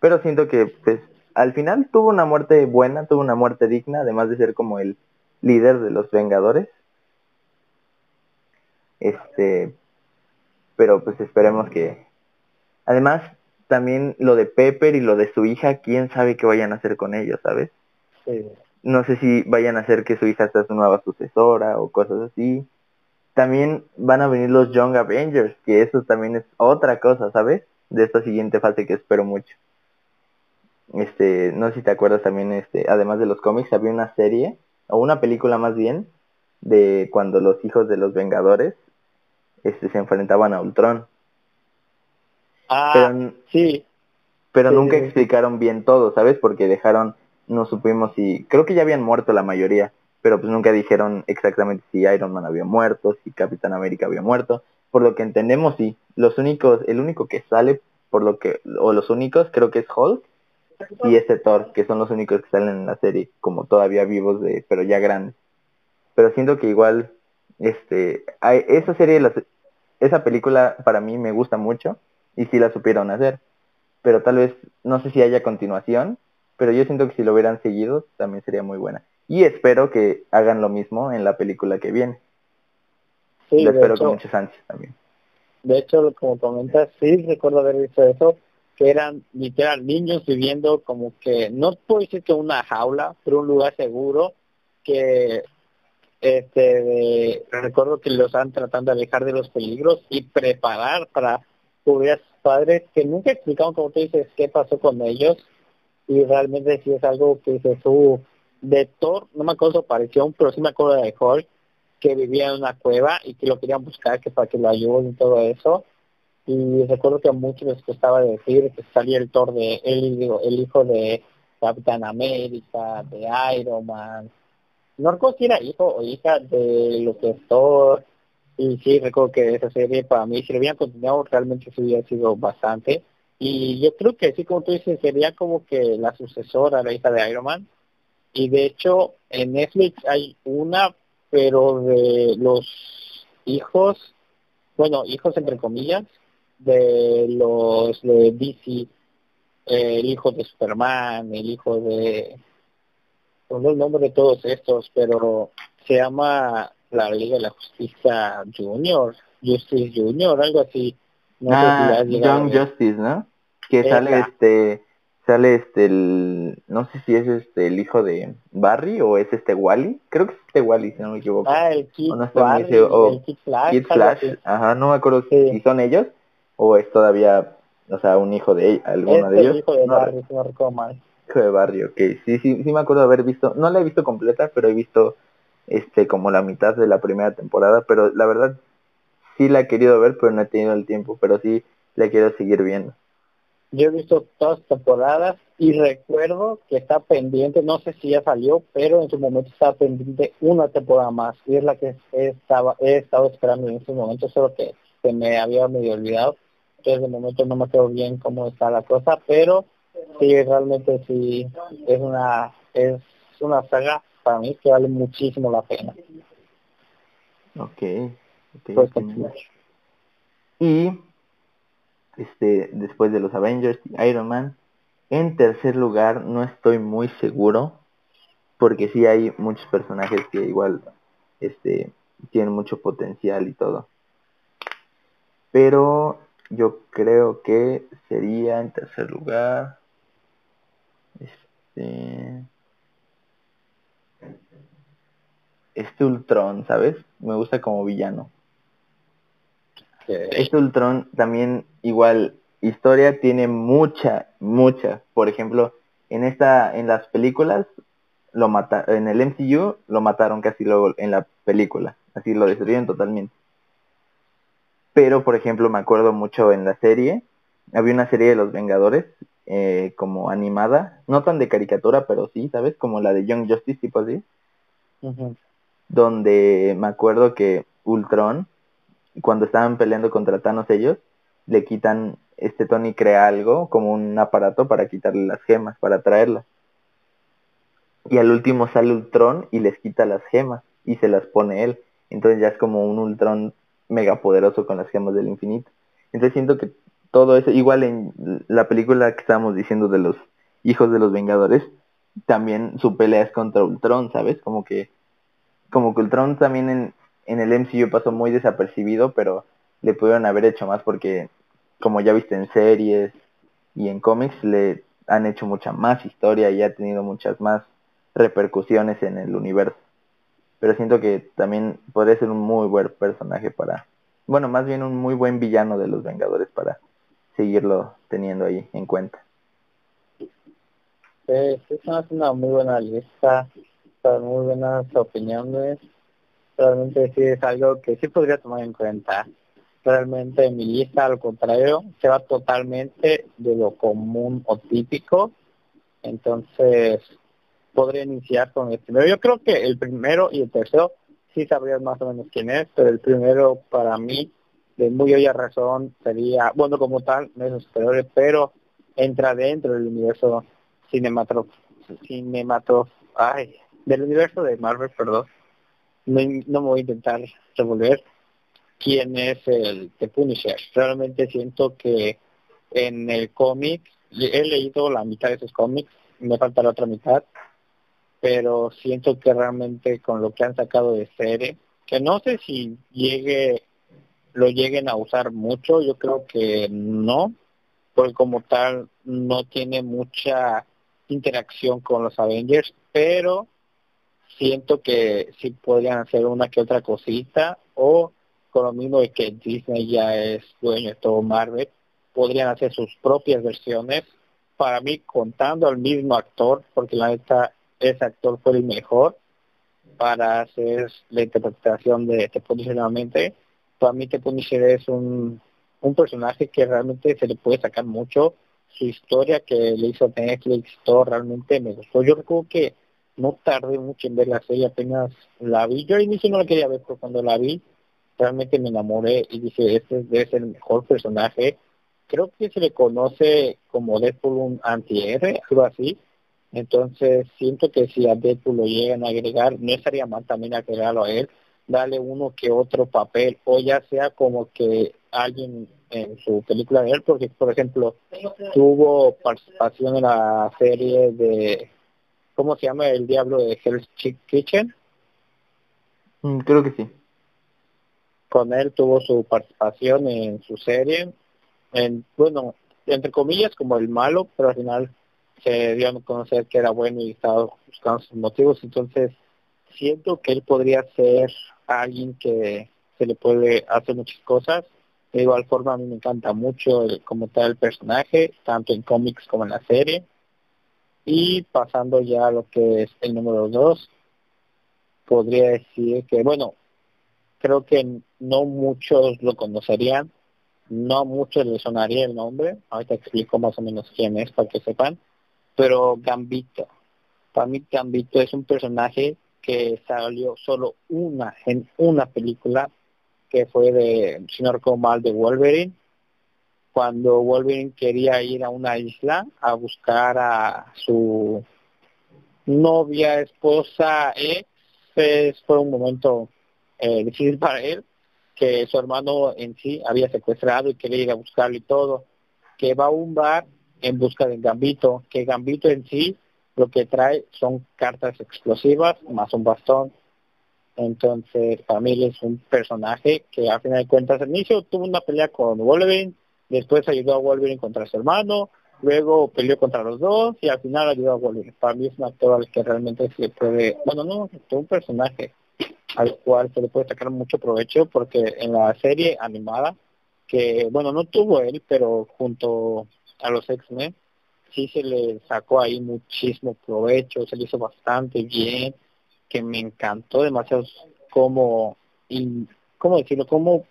Pero siento que pues al final tuvo una muerte buena, tuvo una muerte digna, además de ser como el líder de los Vengadores. Este, pero pues esperemos que... Además, también lo de Pepper y lo de su hija, quién sabe qué vayan a hacer con ellos, ¿sabes? No sé si vayan a hacer que su hija sea su nueva sucesora o cosas así. También van a venir los Young Avengers, que eso también es otra cosa, ¿sabes? De esta siguiente fase que espero mucho este, no sé si te acuerdas también, este, además de los cómics, había una serie, o una película más bien, de cuando los hijos de los Vengadores este, se enfrentaban a Ultron. Ah, pero, sí. Pero nunca explicaron bien todo, ¿sabes? Porque dejaron, no supimos si, creo que ya habían muerto la mayoría, pero pues nunca dijeron exactamente si Iron Man había muerto, si Capitán América había muerto. Por lo que entendemos, sí, los únicos, el único que sale, por lo que, o los únicos, creo que es Hulk, y ese Thor, que son los únicos que salen en la serie, como todavía vivos, de pero ya grandes. Pero siento que igual, este, hay, esa serie, esa película para mí me gusta mucho y sí la supieron hacer. Pero tal vez, no sé si haya continuación, pero yo siento que si lo hubieran seguido también sería muy buena. Y espero que hagan lo mismo en la película que viene. Sí, lo espero con muchas ansias también. De hecho, como comentas, sí recuerdo haber visto eso que eran literal niños viviendo como que, no puedo decir que una jaula, pero un lugar seguro, que este recuerdo que los estaban tratando de alejar de los peligros y preparar para sus padres, que nunca explicaron, como tú dices, qué pasó con ellos, y realmente si es algo que se su de Thor, no me acuerdo su aparición, pero sí me acuerdo de Hulk, que vivía en una cueva y que lo querían buscar que para que lo ayuden y todo eso y recuerdo que a muchos les costaba decir que salía el Thor de él, el hijo de Capitán América, de Iron Man. No recuerdo si era hijo o hija de lo que es Thor. Y sí, recuerdo que esa serie para mí, si lo hubieran continuado, realmente se hubiera sido bastante. Y yo creo que sí, como tú dices, sería como que la sucesora, la hija de Iron Man. Y de hecho, en Netflix hay una, pero de los hijos, bueno, hijos entre comillas, de los de DC, el hijo de Superman, el hijo de... No el nombre de todos estos, pero se llama la Liga de la Justicia Junior, Justice Junior, algo así. No ah, Young Justice, ¿no? Que sale este sale este el no sé si es este el hijo de Barry o es este Wally creo que es este Wally si no me equivoco Ah, el Kid o no Barry, ese- o el Kid Flash. Kid Flash ajá no me acuerdo Sí. si son ellos o es todavía o sea un hijo de alguno Es de ellos el hijo de no, Barry, si no hijo de Barry ok sí sí sí me acuerdo de haber visto no la he visto completa pero he visto este como la mitad de la primera temporada pero la verdad sí la he querido ver pero no he tenido el tiempo pero sí la quiero seguir viendo Yo he visto todas temporadas y recuerdo que está pendiente, no sé si ya salió, pero en su momento estaba pendiente una temporada más y es la que he, estaba, he estado esperando en ese momento, solo que se me había medio olvidado. Entonces de momento no me acuerdo bien cómo está la cosa, pero sí, realmente sí, es una, es una saga para mí que vale muchísimo la pena. ok, ok, Pues. Y este, después de los Avengers Iron Man, en tercer lugar no estoy muy seguro, porque sí hay muchos personajes que igual este, tienen mucho potencial y todo. Pero yo creo que sería en tercer lugar. Este. Este Ultron, ¿sabes? Me gusta como villano. Este Ultron también igual historia tiene mucha, mucha. Por ejemplo, en esta, en las películas lo mata, en el MCU lo mataron casi luego en la película, así lo destruyeron totalmente. Pero por ejemplo me acuerdo mucho en la serie, había una serie de los Vengadores eh, como animada, no tan de caricatura, pero sí, ¿sabes? Como la de Young Justice tipo así. Donde me acuerdo que Ultron, cuando estaban peleando contra Thanos ellos, le quitan, este Tony crea algo, como un aparato para quitarle las gemas, para traerlas. Y al último sale Ultron y les quita las gemas y se las pone él. Entonces ya es como un Ultron megapoderoso con las gemas del infinito. Entonces siento que todo eso, igual en la película que estábamos diciendo de los hijos de los Vengadores, también su pelea es contra Ultron, ¿sabes? Como que como que Ultron también en, en el MCU pasó muy desapercibido, pero le pudieron haber hecho más porque, como ya viste en series y en cómics, le han hecho mucha más historia y ha tenido muchas más repercusiones en el universo. Pero siento que también podría ser un muy buen personaje para, bueno, más bien un muy buen villano de los Vengadores para seguirlo teniendo ahí en cuenta. Sí, sí, es una muy buena lista, son muy buenas opiniones. Realmente sí es algo que sí podría tomar en cuenta. Realmente mi lista, al contrario, se va totalmente de lo común o típico. Entonces, podría iniciar con el primero. Yo creo que el primero y el tercero sí sabrías más o menos quién es, pero el primero para mí, de muy obvia razón, sería, bueno, como tal, no es los superiores, pero entra dentro del universo cinematro, cinematro, ay, del universo de Marvel, perdón. No, me voy a intentar revolver quién es el The Punisher. Realmente siento que en el cómic, he leído la mitad de sus cómics, me falta la otra mitad, pero siento que realmente con lo que han sacado de serie, que no sé si llegue, lo lleguen a usar mucho, yo creo que no, porque como tal no tiene mucha interacción con los Avengers, pero siento que sí podrían hacer una que otra cosita o con lo mismo de que Disney ya es dueño de todo Marvel, podrían hacer sus propias versiones. Para mí, contando al mismo actor, porque la neta, ese actor fue el mejor para hacer la interpretación de The Punisher nuevamente. Para mí, The Punisher es un, un personaje que realmente se le puede sacar mucho. Su historia que le hizo Netflix, todo realmente me gustó. Yo recuerdo que no tardé mucho en ver la serie, apenas la vi. Yo al inicio no la quería ver, pero cuando la vi, realmente me enamoré y dije, este debe ser el mejor personaje. Creo que se le conoce como Deadpool un antihéroe, algo así. Entonces siento que si a Deadpool lo llegan a agregar, no estaría mal también agregarlo a él, darle uno que otro papel, o ya sea como que alguien en su película de él, porque por ejemplo tuvo participación en la serie de ¿cómo se llama? El Diablo de Hell's Kitchen. Mm, creo que sí. Con él tuvo su participación en su serie, en bueno, entre comillas como el malo, pero al final se dio a conocer que era bueno y estaba buscando sus motivos, entonces siento que él podría ser alguien que se le puede hacer muchas cosas. De igual forma a mí me encanta mucho el, como tal el personaje, tanto en cómics como en la serie. Y pasando ya a lo que es el número dos, podría decir que, bueno, creo que no muchos lo conocerían, no muchos le sonaría el nombre, ahorita explico más o menos quién es para que sepan, pero Gambito, para mí Gambito es un personaje que salió solo una en una película que fue de, si no recuerdo mal, de Wolverine, cuando Wolverine quería ir a una isla a buscar a su novia, esposa, ex, fue un momento eh, difícil para él, que su hermano en sí había secuestrado y quería ir a buscarlo y todo, que va a un bar en busca de Gambito, que Gambito en sí lo que trae son cartas explosivas más un bastón. Entonces, para mí es un personaje que a final de cuentas al inicio tuvo una pelea con Wolverine, después ayudó a Wolverine contra su hermano, luego peleó contra los dos y al final ayudó a Wolverine. Para mí es un actor al que realmente se puede, bueno, no, es un personaje al cual se le puede sacar mucho provecho porque en la serie animada, que bueno, no tuvo él, pero junto a los X-Men, sí se le sacó ahí muchísimo provecho, se le hizo bastante bien, que me encantó demasiado cómo, y, cómo decirlo, cómo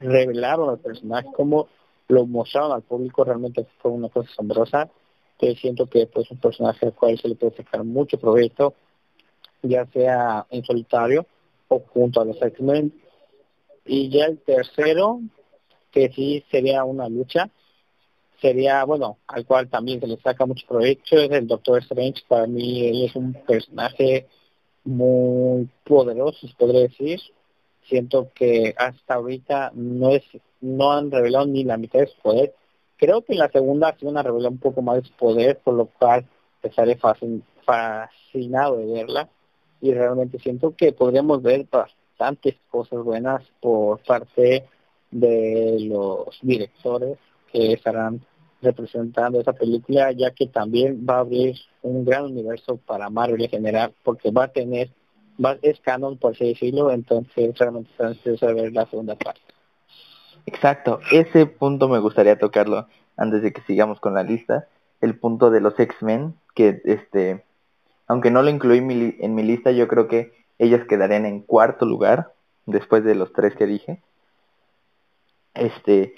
revelaron al personaje, cómo lo mostraron al público, realmente fue una cosa asombrosa, que siento que pues un personaje al cual se le puede sacar mucho provecho, ya sea en solitario o junto a los X-Men. Y ya el tercero, que sí sería una lucha, sería, bueno, al cual también se le saca mucho provecho, es el Doctor Strange. Para mí él es un personaje muy poderoso, se podría decir. Siento que hasta ahorita no es no han revelado ni la mitad de su poder. Creo que en la segunda sí van a revelar un poco más de su poder, por lo cual estaré fascinado de verla. Y realmente siento que podríamos ver bastantes cosas buenas por parte de los directores que estarán representando esa película, ya que también va a abrir un gran universo para Marvel en general, porque va a tener, va, es canon por así decirlo, entonces realmente se a ver la segunda parte. Exacto, ese punto me gustaría tocarlo antes de que sigamos con la lista, el punto de los X-Men, que este, aunque no lo incluí en mi lista, yo creo que ellos quedarían en cuarto lugar, después de los tres que dije. Este,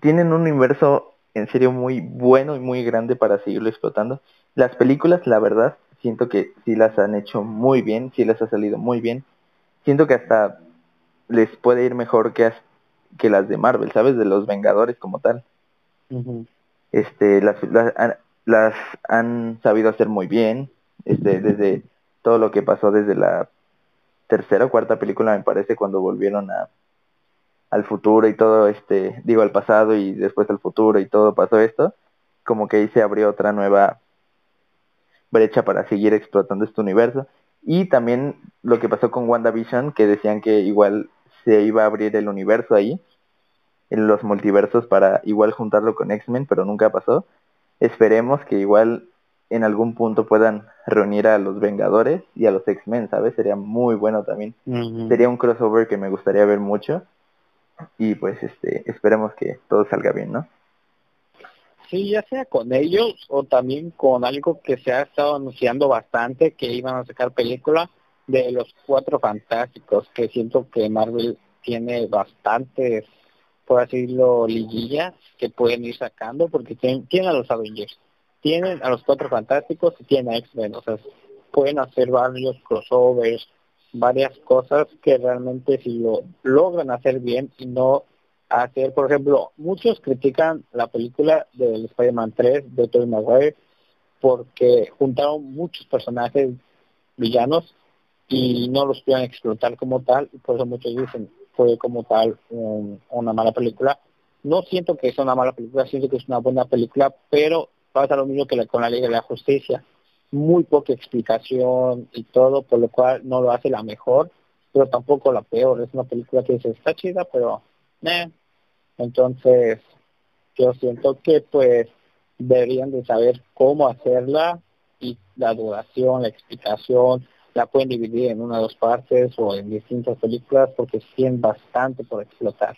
tienen un universo en serio muy bueno y muy grande para seguirlo explotando. Las películas, la verdad, siento que sí las han hecho muy bien, sí les ha salido muy bien. Siento que hasta les puede ir mejor que, que las de Marvel, ¿sabes? De los Vengadores como tal. Este, las, las, han sabido hacer muy bien, este, desde todo lo que pasó desde la tercera o cuarta película, me parece, cuando volvieron a al futuro y todo, este, digo al pasado y después al futuro y todo pasó esto, como que ahí se abrió otra nueva brecha para seguir explotando este universo. Y también lo que pasó con WandaVision, que decían que igual se iba a abrir el universo ahí, en los multiversos para igual juntarlo con X-Men, pero nunca pasó. Esperemos que igual en algún punto puedan reunir a los Vengadores y a los X-Men, ¿sabes? Sería muy bueno también. Sería un crossover que me gustaría ver mucho. Y pues este esperemos que todo salga bien, ¿no? Sí, ya sea con ellos o también con algo que se ha estado anunciando bastante, que iban a sacar película de los Cuatro Fantásticos, que siento que Marvel tiene bastantes por así decirlo, liguillas que pueden ir sacando, porque tienen, tienen a los Avengers, tienen a los Cuatro Fantásticos y tienen a X-Men, o sea, pueden hacer varios crossovers, varias cosas que realmente si lo logran hacer bien y no hacer, por ejemplo, muchos critican la película del Spider-Man 3 de Tobey Maguire porque juntaron muchos personajes villanos y no los pudieron explotar como tal, y por eso muchos dicen, fue como tal una mala película. No siento que es una mala película, siento que es una buena película, pero pasa lo mismo que con la Ley de la Justicia. Muy poca explicación y todo, por lo cual no lo hace la mejor, pero tampoco la peor. Es una película que dice, está chida, pero... Entonces, yo siento que pues deberían de saber cómo hacerla y la duración, la explicación, la pueden dividir en una o dos partes o en distintas películas porque tienen bastante por explotar.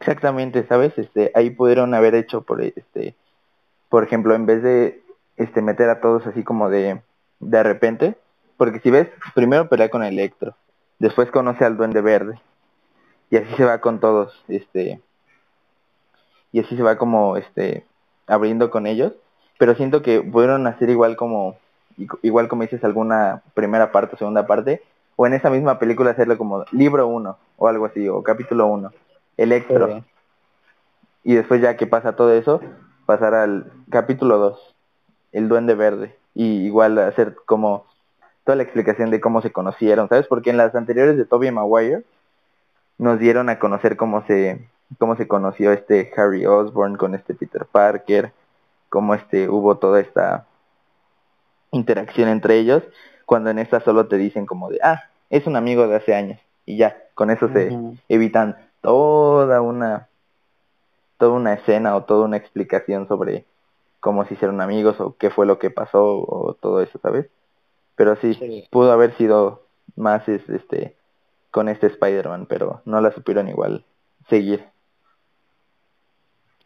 Exactamente, ¿sabes? Este, ahí pudieron haber hecho por este por ejemplo, en vez de este meter a todos así como de de repente, porque si ves, primero pelea con Electro, después conoce al Duende Verde y así se va con todos, este y así se va como este abriendo con ellos, pero siento que pudieron hacer igual como igual como dices alguna primera parte o segunda parte o en esa misma película hacerlo como libro 1 o algo así o capítulo 1 Electro y después ya que pasa todo eso pasar al capítulo 2 el duende verde y igual hacer como toda la explicación de cómo se conocieron. Sabes porque en las anteriores de Tobey Maguire nos dieron a conocer cómo se cómo se conoció este Harry Osborn con este Peter Parker, cómo este hubo toda esta interacción entre ellos, cuando en esta solo te dicen como de, ah, es un amigo de hace años, y ya, con eso se evitan toda una, toda una escena o toda una explicación sobre cómo se hicieron amigos o qué fue lo que pasó o todo eso, ¿sabes? Pero sí, sí. pudo haber sido más este con este Spider-Man, pero no la supieron igual seguir.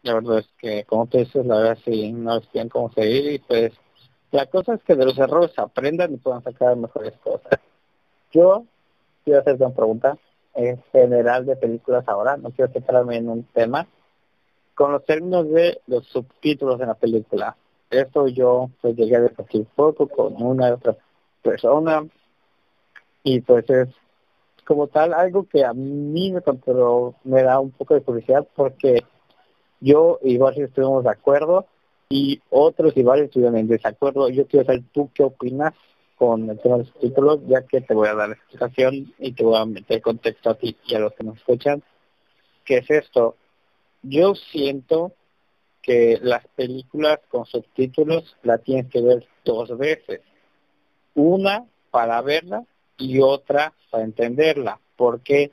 La verdad es que, como te dices, la verdad sí, no bien cómo seguir y pues la cosa es que de los errores aprendan y puedan sacar mejores cosas. Yo quiero hacerte una pregunta en general de películas ahora, no quiero centrarme en un tema, con los términos de los subtítulos en la película. Esto yo pues llegué a discutir poco con una otra persona y pues es como tal algo que a mí me, me da un poco de curiosidad porque yo y varios estuvimos de acuerdo y otros y varios estuvieron en desacuerdo. Yo quiero saber tú qué opinas con el tema de los títulos, ya que te voy a dar la explicación y te voy a meter contexto a ti y a los que nos escuchan. ¿Qué es esto? Yo siento que las películas con subtítulos la tienes que ver dos veces. Una para verla y otra para entenderla. Porque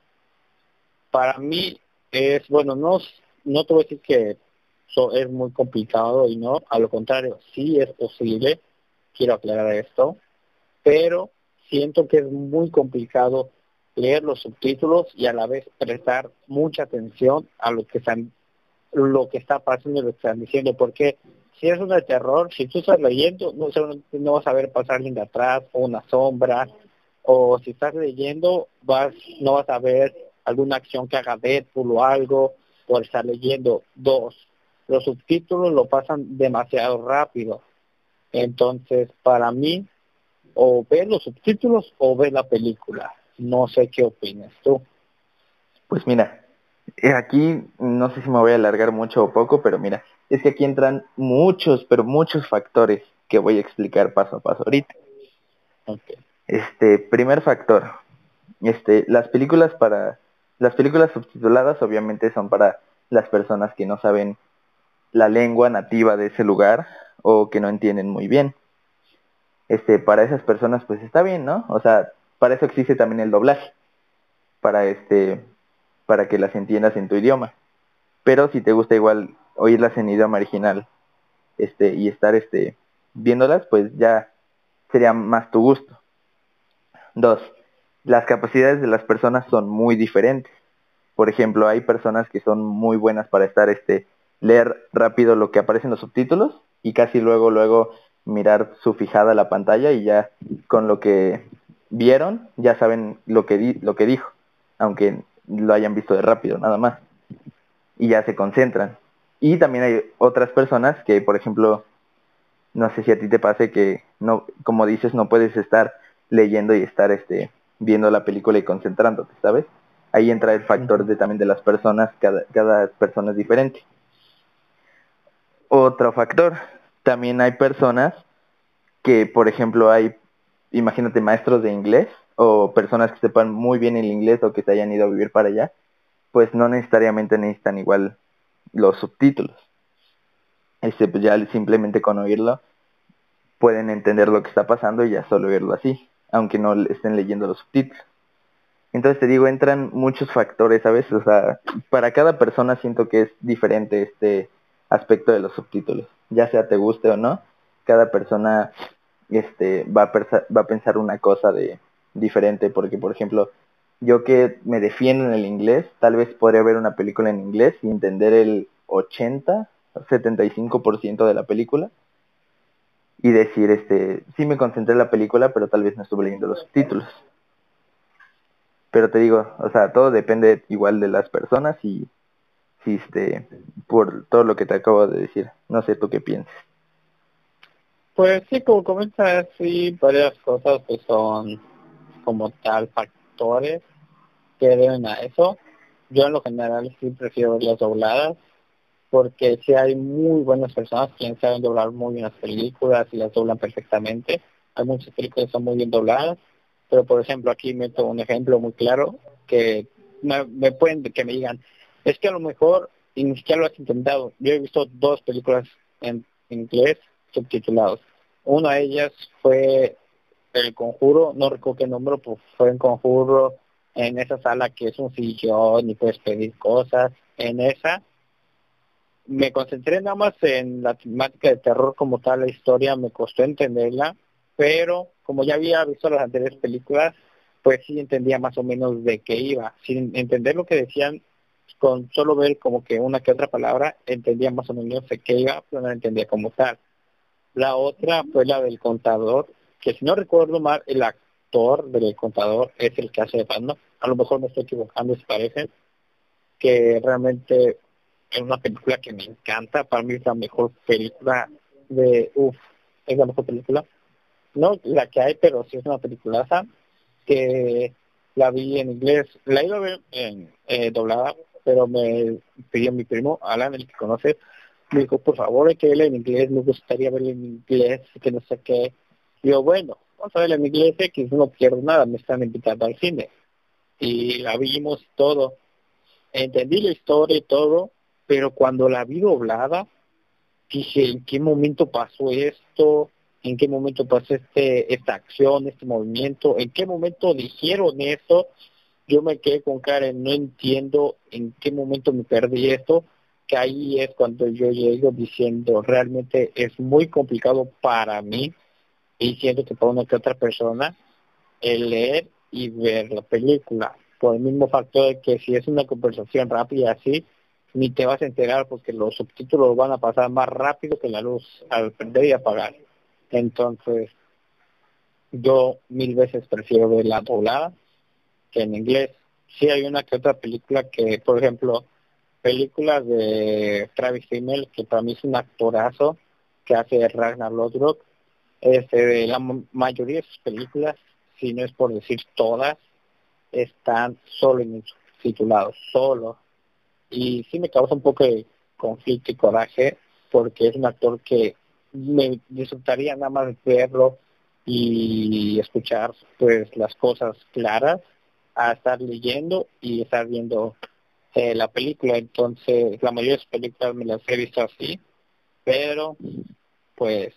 para mí es, bueno, no no te voy a decir que eso es muy complicado y no, a lo contrario, sí es posible, quiero aclarar esto, pero siento que es muy complicado leer los subtítulos y a la vez prestar mucha atención a lo que están lo que está pasando y lo que están diciendo, porque si es una de terror, si tú estás leyendo, no, no vas a ver pasar alguien de atrás o una sombra, o si estás leyendo, vas no vas a ver alguna acción que haga Deadpool o algo, por estar leyendo. Dos, los subtítulos lo pasan demasiado rápido. Entonces, para mí, o ver los subtítulos o ver la película. No sé qué opinas tú. Pues mira, eh, aquí no sé si me voy a alargar mucho o poco, pero mira, es que aquí entran muchos, pero muchos factores que voy a explicar paso a paso ahorita. Okay. Este, primer factor, este, las películas para las películas subtituladas obviamente son para las personas que no saben la lengua nativa de ese lugar o que no entienden muy bien. Este, para esas personas pues está bien, ¿no? O sea, para eso existe también el doblaje. Para este para que las entiendas en tu idioma. Pero si te gusta igual oírlas en idioma original, este y estar este viéndolas, pues ya sería más tu gusto. Dos, las capacidades de las personas son muy diferentes. Por ejemplo, hay personas que son muy buenas para estar, este, leer rápido lo que aparece en los subtítulos y casi luego, luego mirar su fijada la pantalla y ya con lo que vieron ya saben lo que, di lo que dijo, aunque lo hayan visto de rápido, nada más. Y ya se concentran. Y también hay otras personas que, por ejemplo, no sé si a ti te pase que, no, como dices, no puedes estar leyendo y estar este, viendo la película y concentrándote, ¿sabes? Ahí entra el factor de también de las personas, cada, cada persona es diferente. Otro factor, también hay personas que, por ejemplo, hay, imagínate, maestros de inglés o personas que sepan muy bien el inglés o que se hayan ido a vivir para allá, pues no necesariamente necesitan igual los subtítulos. Este, pues ya simplemente con oírlo pueden entender lo que está pasando y ya solo oírlo así aunque no estén leyendo los subtítulos. Entonces te digo, entran muchos factores, ¿sabes? O sea, para cada persona siento que es diferente este aspecto de los subtítulos. Ya sea te guste o no, cada persona este va a, va a pensar una cosa de diferente porque por ejemplo yo que me defiendo en el inglés tal vez podría ver una película en inglés y entender el 80 75% de la película y decir este sí me concentré en la película pero tal vez no estuve leyendo los subtítulos pero te digo o sea todo depende igual de las personas y este por todo lo que te acabo de decir no sé tú qué piensas pues sí, como comentas, sí, varias cosas que son como tal factores que deben a eso. Yo en lo general sí prefiero las dobladas, porque sí hay muy buenas personas que saben doblar muy bien las películas y las doblan perfectamente. Hay muchas películas que son muy bien dobladas, pero por ejemplo aquí meto un ejemplo muy claro que me, me pueden que me digan, es que a lo mejor ni siquiera lo has intentado. Yo he visto dos películas en inglés subtitulados una de ellas fue El Conjuro, no recuerdo qué nombre, pues fue El Conjuro en esa sala que es un sillón y puedes pedir cosas. En esa me concentré nada más en la temática de terror como tal, la historia me costó entenderla, pero como ya había visto las anteriores películas, pues sí entendía más o menos de qué iba. Sin entender lo que decían, con solo ver como que una que otra palabra, entendía más o menos de qué iba, pero no entendía como tal. La otra fue la del contador, que si no recuerdo mal, el actor del contador es el que hace de Batman. A lo mejor me estoy equivocando, si parece. Que realmente es una película que me encanta. Para mí es la mejor película de... Uf, es la mejor película. No la que hay, pero sí es una peliculaza que la vi en inglés. La iba a ver en eh, doblada, pero me pidió mi primo, Alan, el que conoce, me dijo, por favor, hay que verla en inglés, me gustaría verla en inglés, que no sé qué. yo, bueno, vamos a verla en inglés, que no pierdo nada, me están invitando al cine. Y la vimos todo. Entendí la historia y todo, pero cuando la vi doblada, dije, ¿en qué momento pasó esto? ¿En qué momento pasó este, esta acción, este movimiento? ¿En qué momento dijeron eso? Yo me quedé con Karen, no entiendo en qué momento me perdí esto que ahí es cuando yo llego diciendo realmente es muy complicado para mí y siento que para una que otra persona el leer y ver la película por el mismo factor de que si es una conversación rápida así ni te vas a enterar porque los subtítulos van a pasar más rápido que la luz al prender y apagar entonces yo mil veces prefiero ver la doblada que en inglés si hay una que otra película que por ejemplo películas de Travis Fimmel, que para mí es un actorazo que hace Ragnar Lodbrok. Este, la mayoría de sus películas, si no es por decir todas, están solo en titulados, solo. Y sí me causa un poco de conflicto y coraje, porque es un actor que me disfrutaría nada más verlo y escuchar pues las cosas claras a estar leyendo y estar viendo eh, la película, entonces la mayoría de las películas me las he visto así, pero pues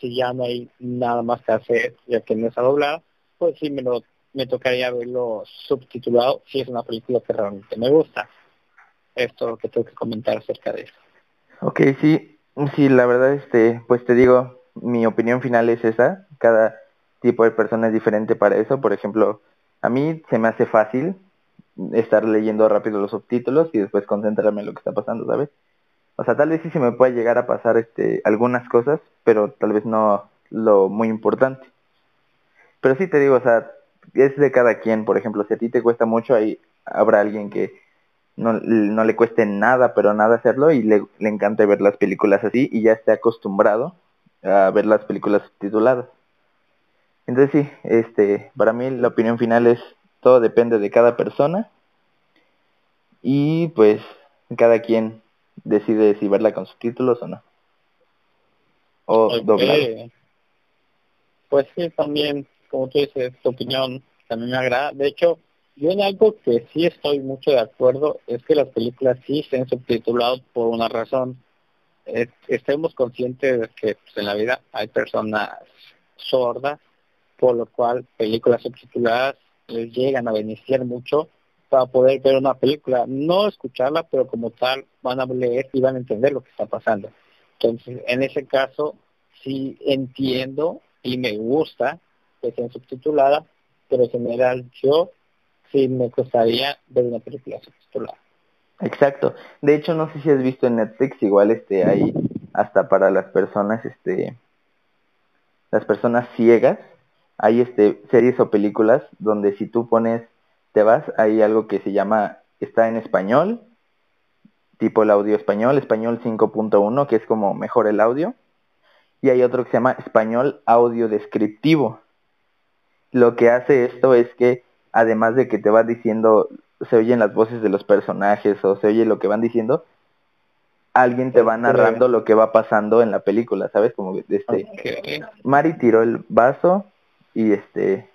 si ya no hay nada más que hacer, ya que no está doblada, pues sí me lo me tocaría verlo subtitulado si es una película que realmente me gusta. Esto que tengo que comentar acerca de eso. Ok, sí, sí, la verdad, este, pues te digo, mi opinión final es esa. Cada tipo de persona es diferente para eso. Por ejemplo, a mí se me hace fácil estar leyendo rápido los subtítulos y después concentrarme en lo que está pasando, ¿sabes? O sea, tal vez sí se me puede llegar a pasar este algunas cosas, pero tal vez no lo muy importante. Pero sí te digo, o sea, es de cada quien, por ejemplo, si a ti te cuesta mucho, ahí habrá alguien que no, no le cueste nada, pero nada hacerlo y le, le encanta ver las películas así y ya esté acostumbrado a ver las películas subtituladas. Entonces sí, este, para mí la opinión final es todo depende de cada persona y pues cada quien decide si verla con subtítulos o no. O okay. Pues sí, también, como tú dices, tu opinión también me agrada. De hecho, yo en algo que sí estoy mucho de acuerdo es que las películas sí estén subtituladas por una razón. estemos conscientes de que pues, en la vida hay personas sordas, por lo cual películas subtituladas les llegan a beneficiar mucho para poder ver una película, no escucharla, pero como tal van a leer y van a entender lo que está pasando. Entonces, en ese caso, sí entiendo y me gusta que sea subtitulada, pero en general yo sí me gustaría ver una película subtitulada. Exacto. De hecho, no sé si has visto en Netflix, igual este hay hasta para las personas este las personas ciegas, hay este series o películas donde si tú pones te vas, hay algo que se llama está en español, tipo el audio español, español 5.1, que es como mejor el audio, y hay otro que se llama español audio descriptivo. Lo que hace esto es que además de que te va diciendo se oyen las voces de los personajes o se oye lo que van diciendo, alguien te va narrando lo que va pasando en la película, ¿sabes? Como este Mari tiró el vaso y este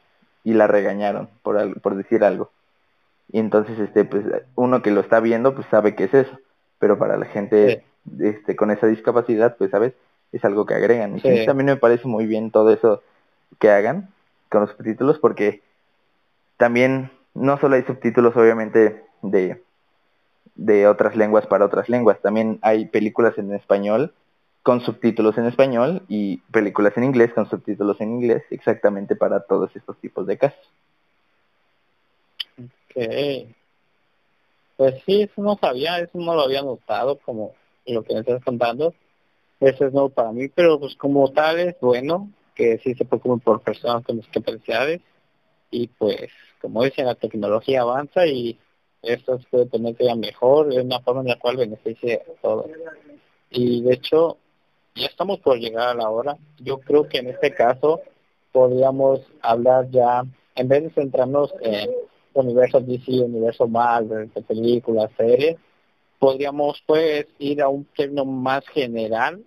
y la regañaron por por decir algo. Y entonces este pues uno que lo está viendo pues sabe qué es eso, pero para la gente este con esa discapacidad, pues sabes, es algo que agregan. Y también me parece muy bien todo eso que hagan con los subtítulos porque también no solo hay subtítulos obviamente de, de otras lenguas para otras lenguas, también hay películas en español con subtítulos en español y películas en inglés con subtítulos en inglés exactamente para todos estos tipos de casos. Ok. Pues sí, eso no sabía, eso no lo había notado como lo que me estás contando. Eso es nuevo para mí, pero pues como tal es bueno que sí se preocupen por personas con discapacidades y pues como dicen la tecnología avanza y esto se puede tener que ya mejor, es una forma en la cual beneficia a todos. Y de hecho, ya estamos por llegar a la hora. Yo creo que en este caso podríamos hablar ya, en vez de centrarnos en universo DC, universo Marvel, de películas, series, podríamos pues ir a un término más general.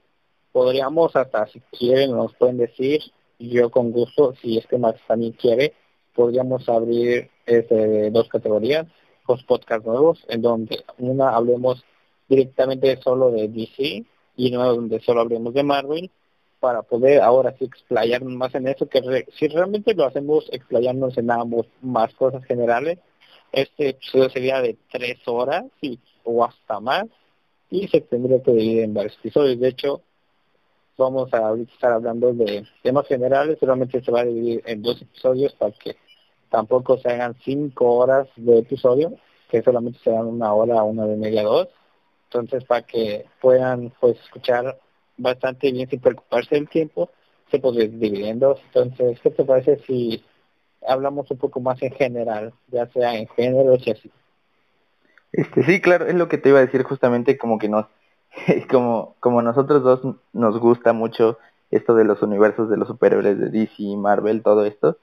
Podríamos hasta, si quieren, nos pueden decir, yo con gusto, si es que Max también quiere, podríamos abrir este, dos categorías, dos podcasts nuevos, en donde una hablemos directamente solo de DC y una donde solo hablemos de Marvel, para poder ahora sí explayarnos más en eso, que si realmente lo hacemos explayarnos en ambos más cosas generales, este episodio sería de tres horas y, o hasta más, y se tendría que dividir en varios episodios. De hecho, vamos a estar hablando de temas generales, solamente se va a dividir en dos episodios para que tampoco se hagan cinco horas de episodio, que solamente se dan una hora, una de media, dos. Entonces, para que puedan pues escuchar bastante bien sin preocuparse del tiempo, se puede ir dividiendo. Entonces, ¿qué te parece si hablamos un poco más en general, ya sea en género y así? Este, sí, claro, es lo que te iba a decir justamente como que nos, como, como nosotros dos nos gusta mucho esto de los universos de los superhéroes de DC, Marvel, todo esto,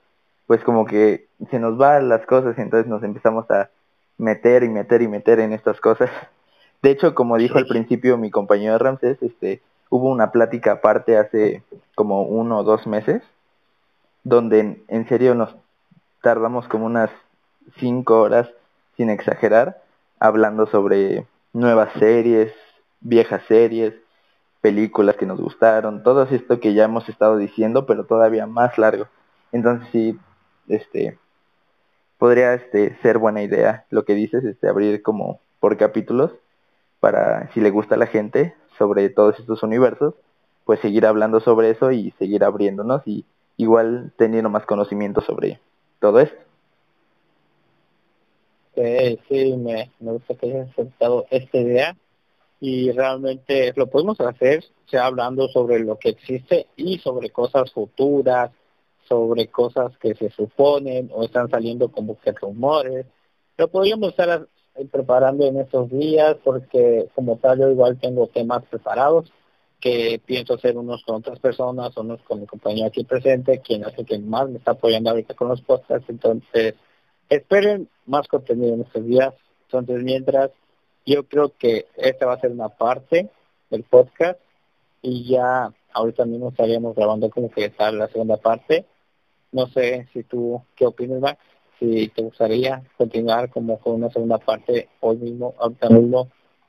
pues como que se nos van las cosas y entonces nos empezamos a meter y meter y meter en estas cosas. De hecho, como dijo al principio mi compañero Ramses, este, hubo una plática aparte hace como uno o dos meses, donde en, serio nos tardamos como unas cinco horas, sin exagerar, hablando sobre nuevas series, viejas series, películas que nos gustaron, todo esto que ya hemos estado diciendo, pero todavía más largo. Entonces sí, este, podría este, ser buena idea lo que dices, este, abrir como por capítulos para si le gusta a la gente sobre todos estos universos, pues seguir hablando sobre eso y seguir abriéndonos y igual teniendo más conocimiento sobre todo esto. Sí, sí, me, me gusta que hayas aceptado esta idea y realmente lo podemos hacer, sea hablando sobre lo que existe y sobre cosas futuras, sobre cosas que se suponen o están saliendo como que rumores. Lo podríamos estar preparando en estos días porque como tal yo igual tengo temas preparados que pienso hacer unos con otras personas, unos con mi compañero aquí presente, quien hace que más me está apoyando ahorita con los podcasts. Entonces, esperen más contenido en estos días. Entonces, mientras, yo creo que esta va a ser una parte del podcast y ya ahorita mismo estaríamos grabando como que está la segunda parte. No sé si tú, ¿qué opinas, Max? Si te gustaría continuar como con una segunda parte hoy mismo, ahorita mismo,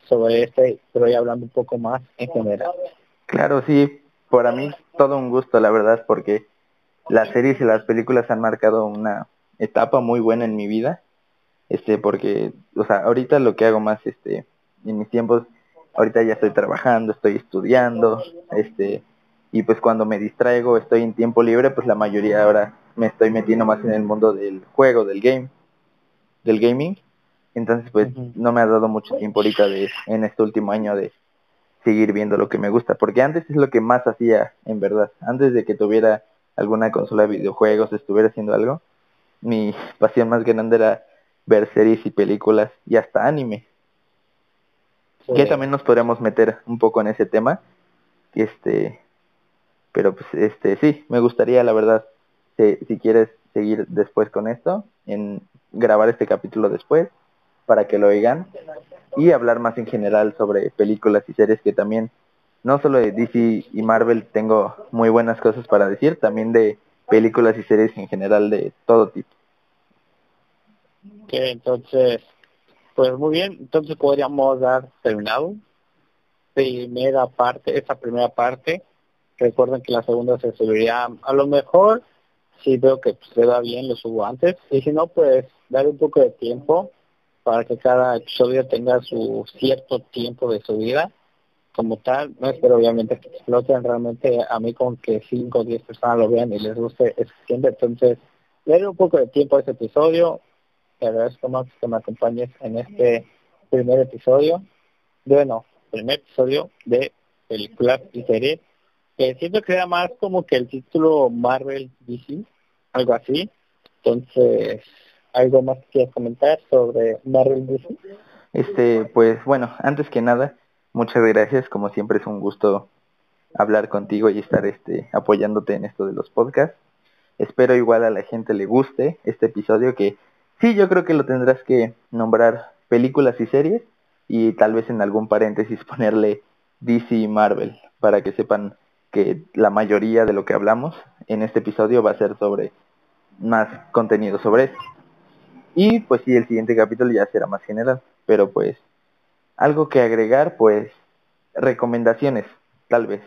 sobre este, pero ya hablando un poco más en general. Claro, sí, para mí todo un gusto, la verdad, porque las series y las películas han marcado una etapa muy buena en mi vida este, porque, o sea, ahorita lo que hago más, este, en mis tiempos, ahorita ya estoy trabajando, estoy estudiando, este, y pues cuando me distraigo, estoy en tiempo libre, pues la mayoría ahora me estoy metiendo más en el mundo del juego, del game, del gaming. Entonces, pues no me ha dado mucho tiempo ahorita de, en este último año de seguir viendo lo que me gusta, porque antes es lo que más hacía, en verdad. Antes de que tuviera alguna consola de videojuegos, estuviera haciendo algo, mi pasión más grande era ver series y películas y hasta anime. Que también nos podríamos meter un poco en ese tema. Este, pero pues este sí, me gustaría la verdad si, quieres seguir después con esto, en grabar este capítulo después para que lo oigan y hablar más en general sobre películas y series que también no solo de DC y Marvel tengo muy buenas cosas para decir, también de películas y series en general de todo tipo. Ok, entonces, pues muy bien, entonces podríamos dar terminado primera parte, esta primera parte Recuerden que la segunda se subiría a lo mejor, si veo que se va bien, lo subo antes. Y si no, pues dar un poco de tiempo para que cada episodio tenga su cierto tiempo de subida como tal. No espero obviamente que exploten realmente a mí con que 5 o 10 personas lo vean y les guste es suficiente. Entonces, darle un poco de tiempo a este episodio. Te agradezco más que me acompañes en este primer episodio. Bueno, primer episodio de películas y series siento que era más como que el título Marvel DC, algo así. Entonces, ¿algo más que quieras comentar sobre Marvel DC? Este, pues bueno, antes que nada, muchas gracias. Como siempre es un gusto hablar contigo y estar este apoyándote en esto de los podcasts. Espero igual a la gente le guste este episodio que sí, yo creo que lo tendrás que nombrar películas y series y tal vez en algún paréntesis ponerle DC y Marvel para que sepan que la mayoría de lo que hablamos en este episodio va a ser sobre más contenido sobre eso. Y pues sí, el siguiente capítulo ya será más general. Pero pues, algo que agregar, pues, recomendaciones, tal vez.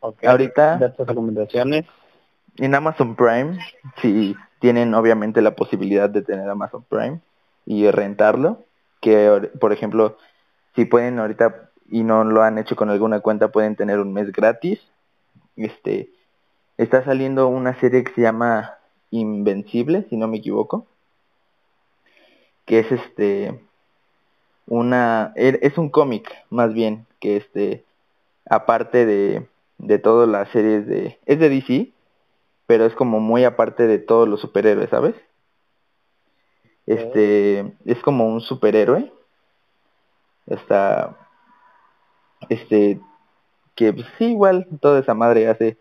Ahorita, recomendaciones. En Amazon Prime, si tienen obviamente la posibilidad de tener Amazon Prime y rentarlo, que por ejemplo, si pueden ahorita y no lo han hecho con alguna cuenta pueden tener un mes gratis. Este está saliendo una serie que se llama Invencible, si no me equivoco, que es este una er, es un cómic más bien que este aparte de de todas las series de es de DC, pero es como muy aparte de todos los superhéroes, ¿sabes? Este es como un superhéroe. Está este que pues, sí igual toda esa madre hace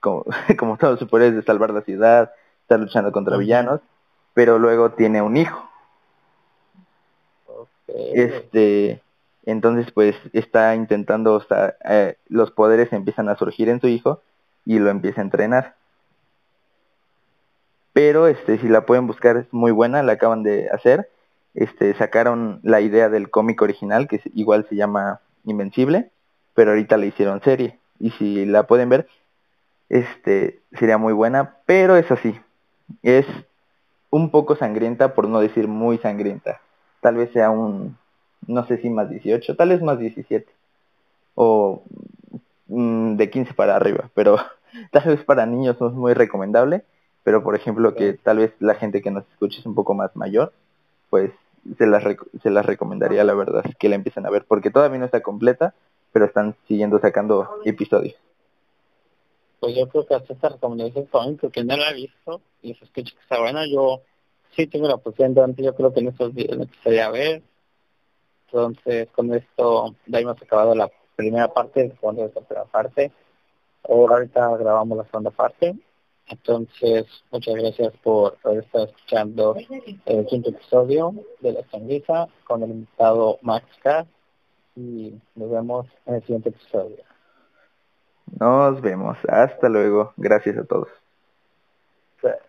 como, como todos los superhéroes de salvar la ciudad, está luchando contra villanos, pero luego tiene un hijo. Este, entonces pues está intentando, o sea, eh, los poderes empiezan a surgir en su hijo y lo empieza a entrenar. Pero este, si la pueden buscar es muy buena, la acaban de hacer. Este, sacaron la idea del cómic original que igual se llama Invencible, pero ahorita le hicieron serie. Y si la pueden ver, este sería muy buena, pero es así. Es un poco sangrienta, por no decir muy sangrienta. Tal vez sea un, no sé si más 18, tal vez más 17. O mm, de 15 para arriba, pero tal vez para niños no es muy recomendable. Pero por ejemplo que tal vez la gente que nos escuche es un poco más mayor, pues se las, se las recomendaría la verdad que la empiecen a ver, porque todavía no está completa, pero están siguiendo sacando episodios. Pues yo creo que hasta esta recomendación también, porque no la he visto y se escucha que está buena. Yo sí tengo la posibilidad, antes yo creo que en estos días me empezaría a ver. Entonces, con esto ya hemos acabado la primera parte, de esta primera parte. Ahora ahorita grabamos la segunda parte. Entonces, muchas gracias por, por estar escuchando el quinto episodio de La Sonrisa con el invitado Max K. Y nos vemos en el siguiente episodio. Nos vemos. Hasta luego. Gracias a todos.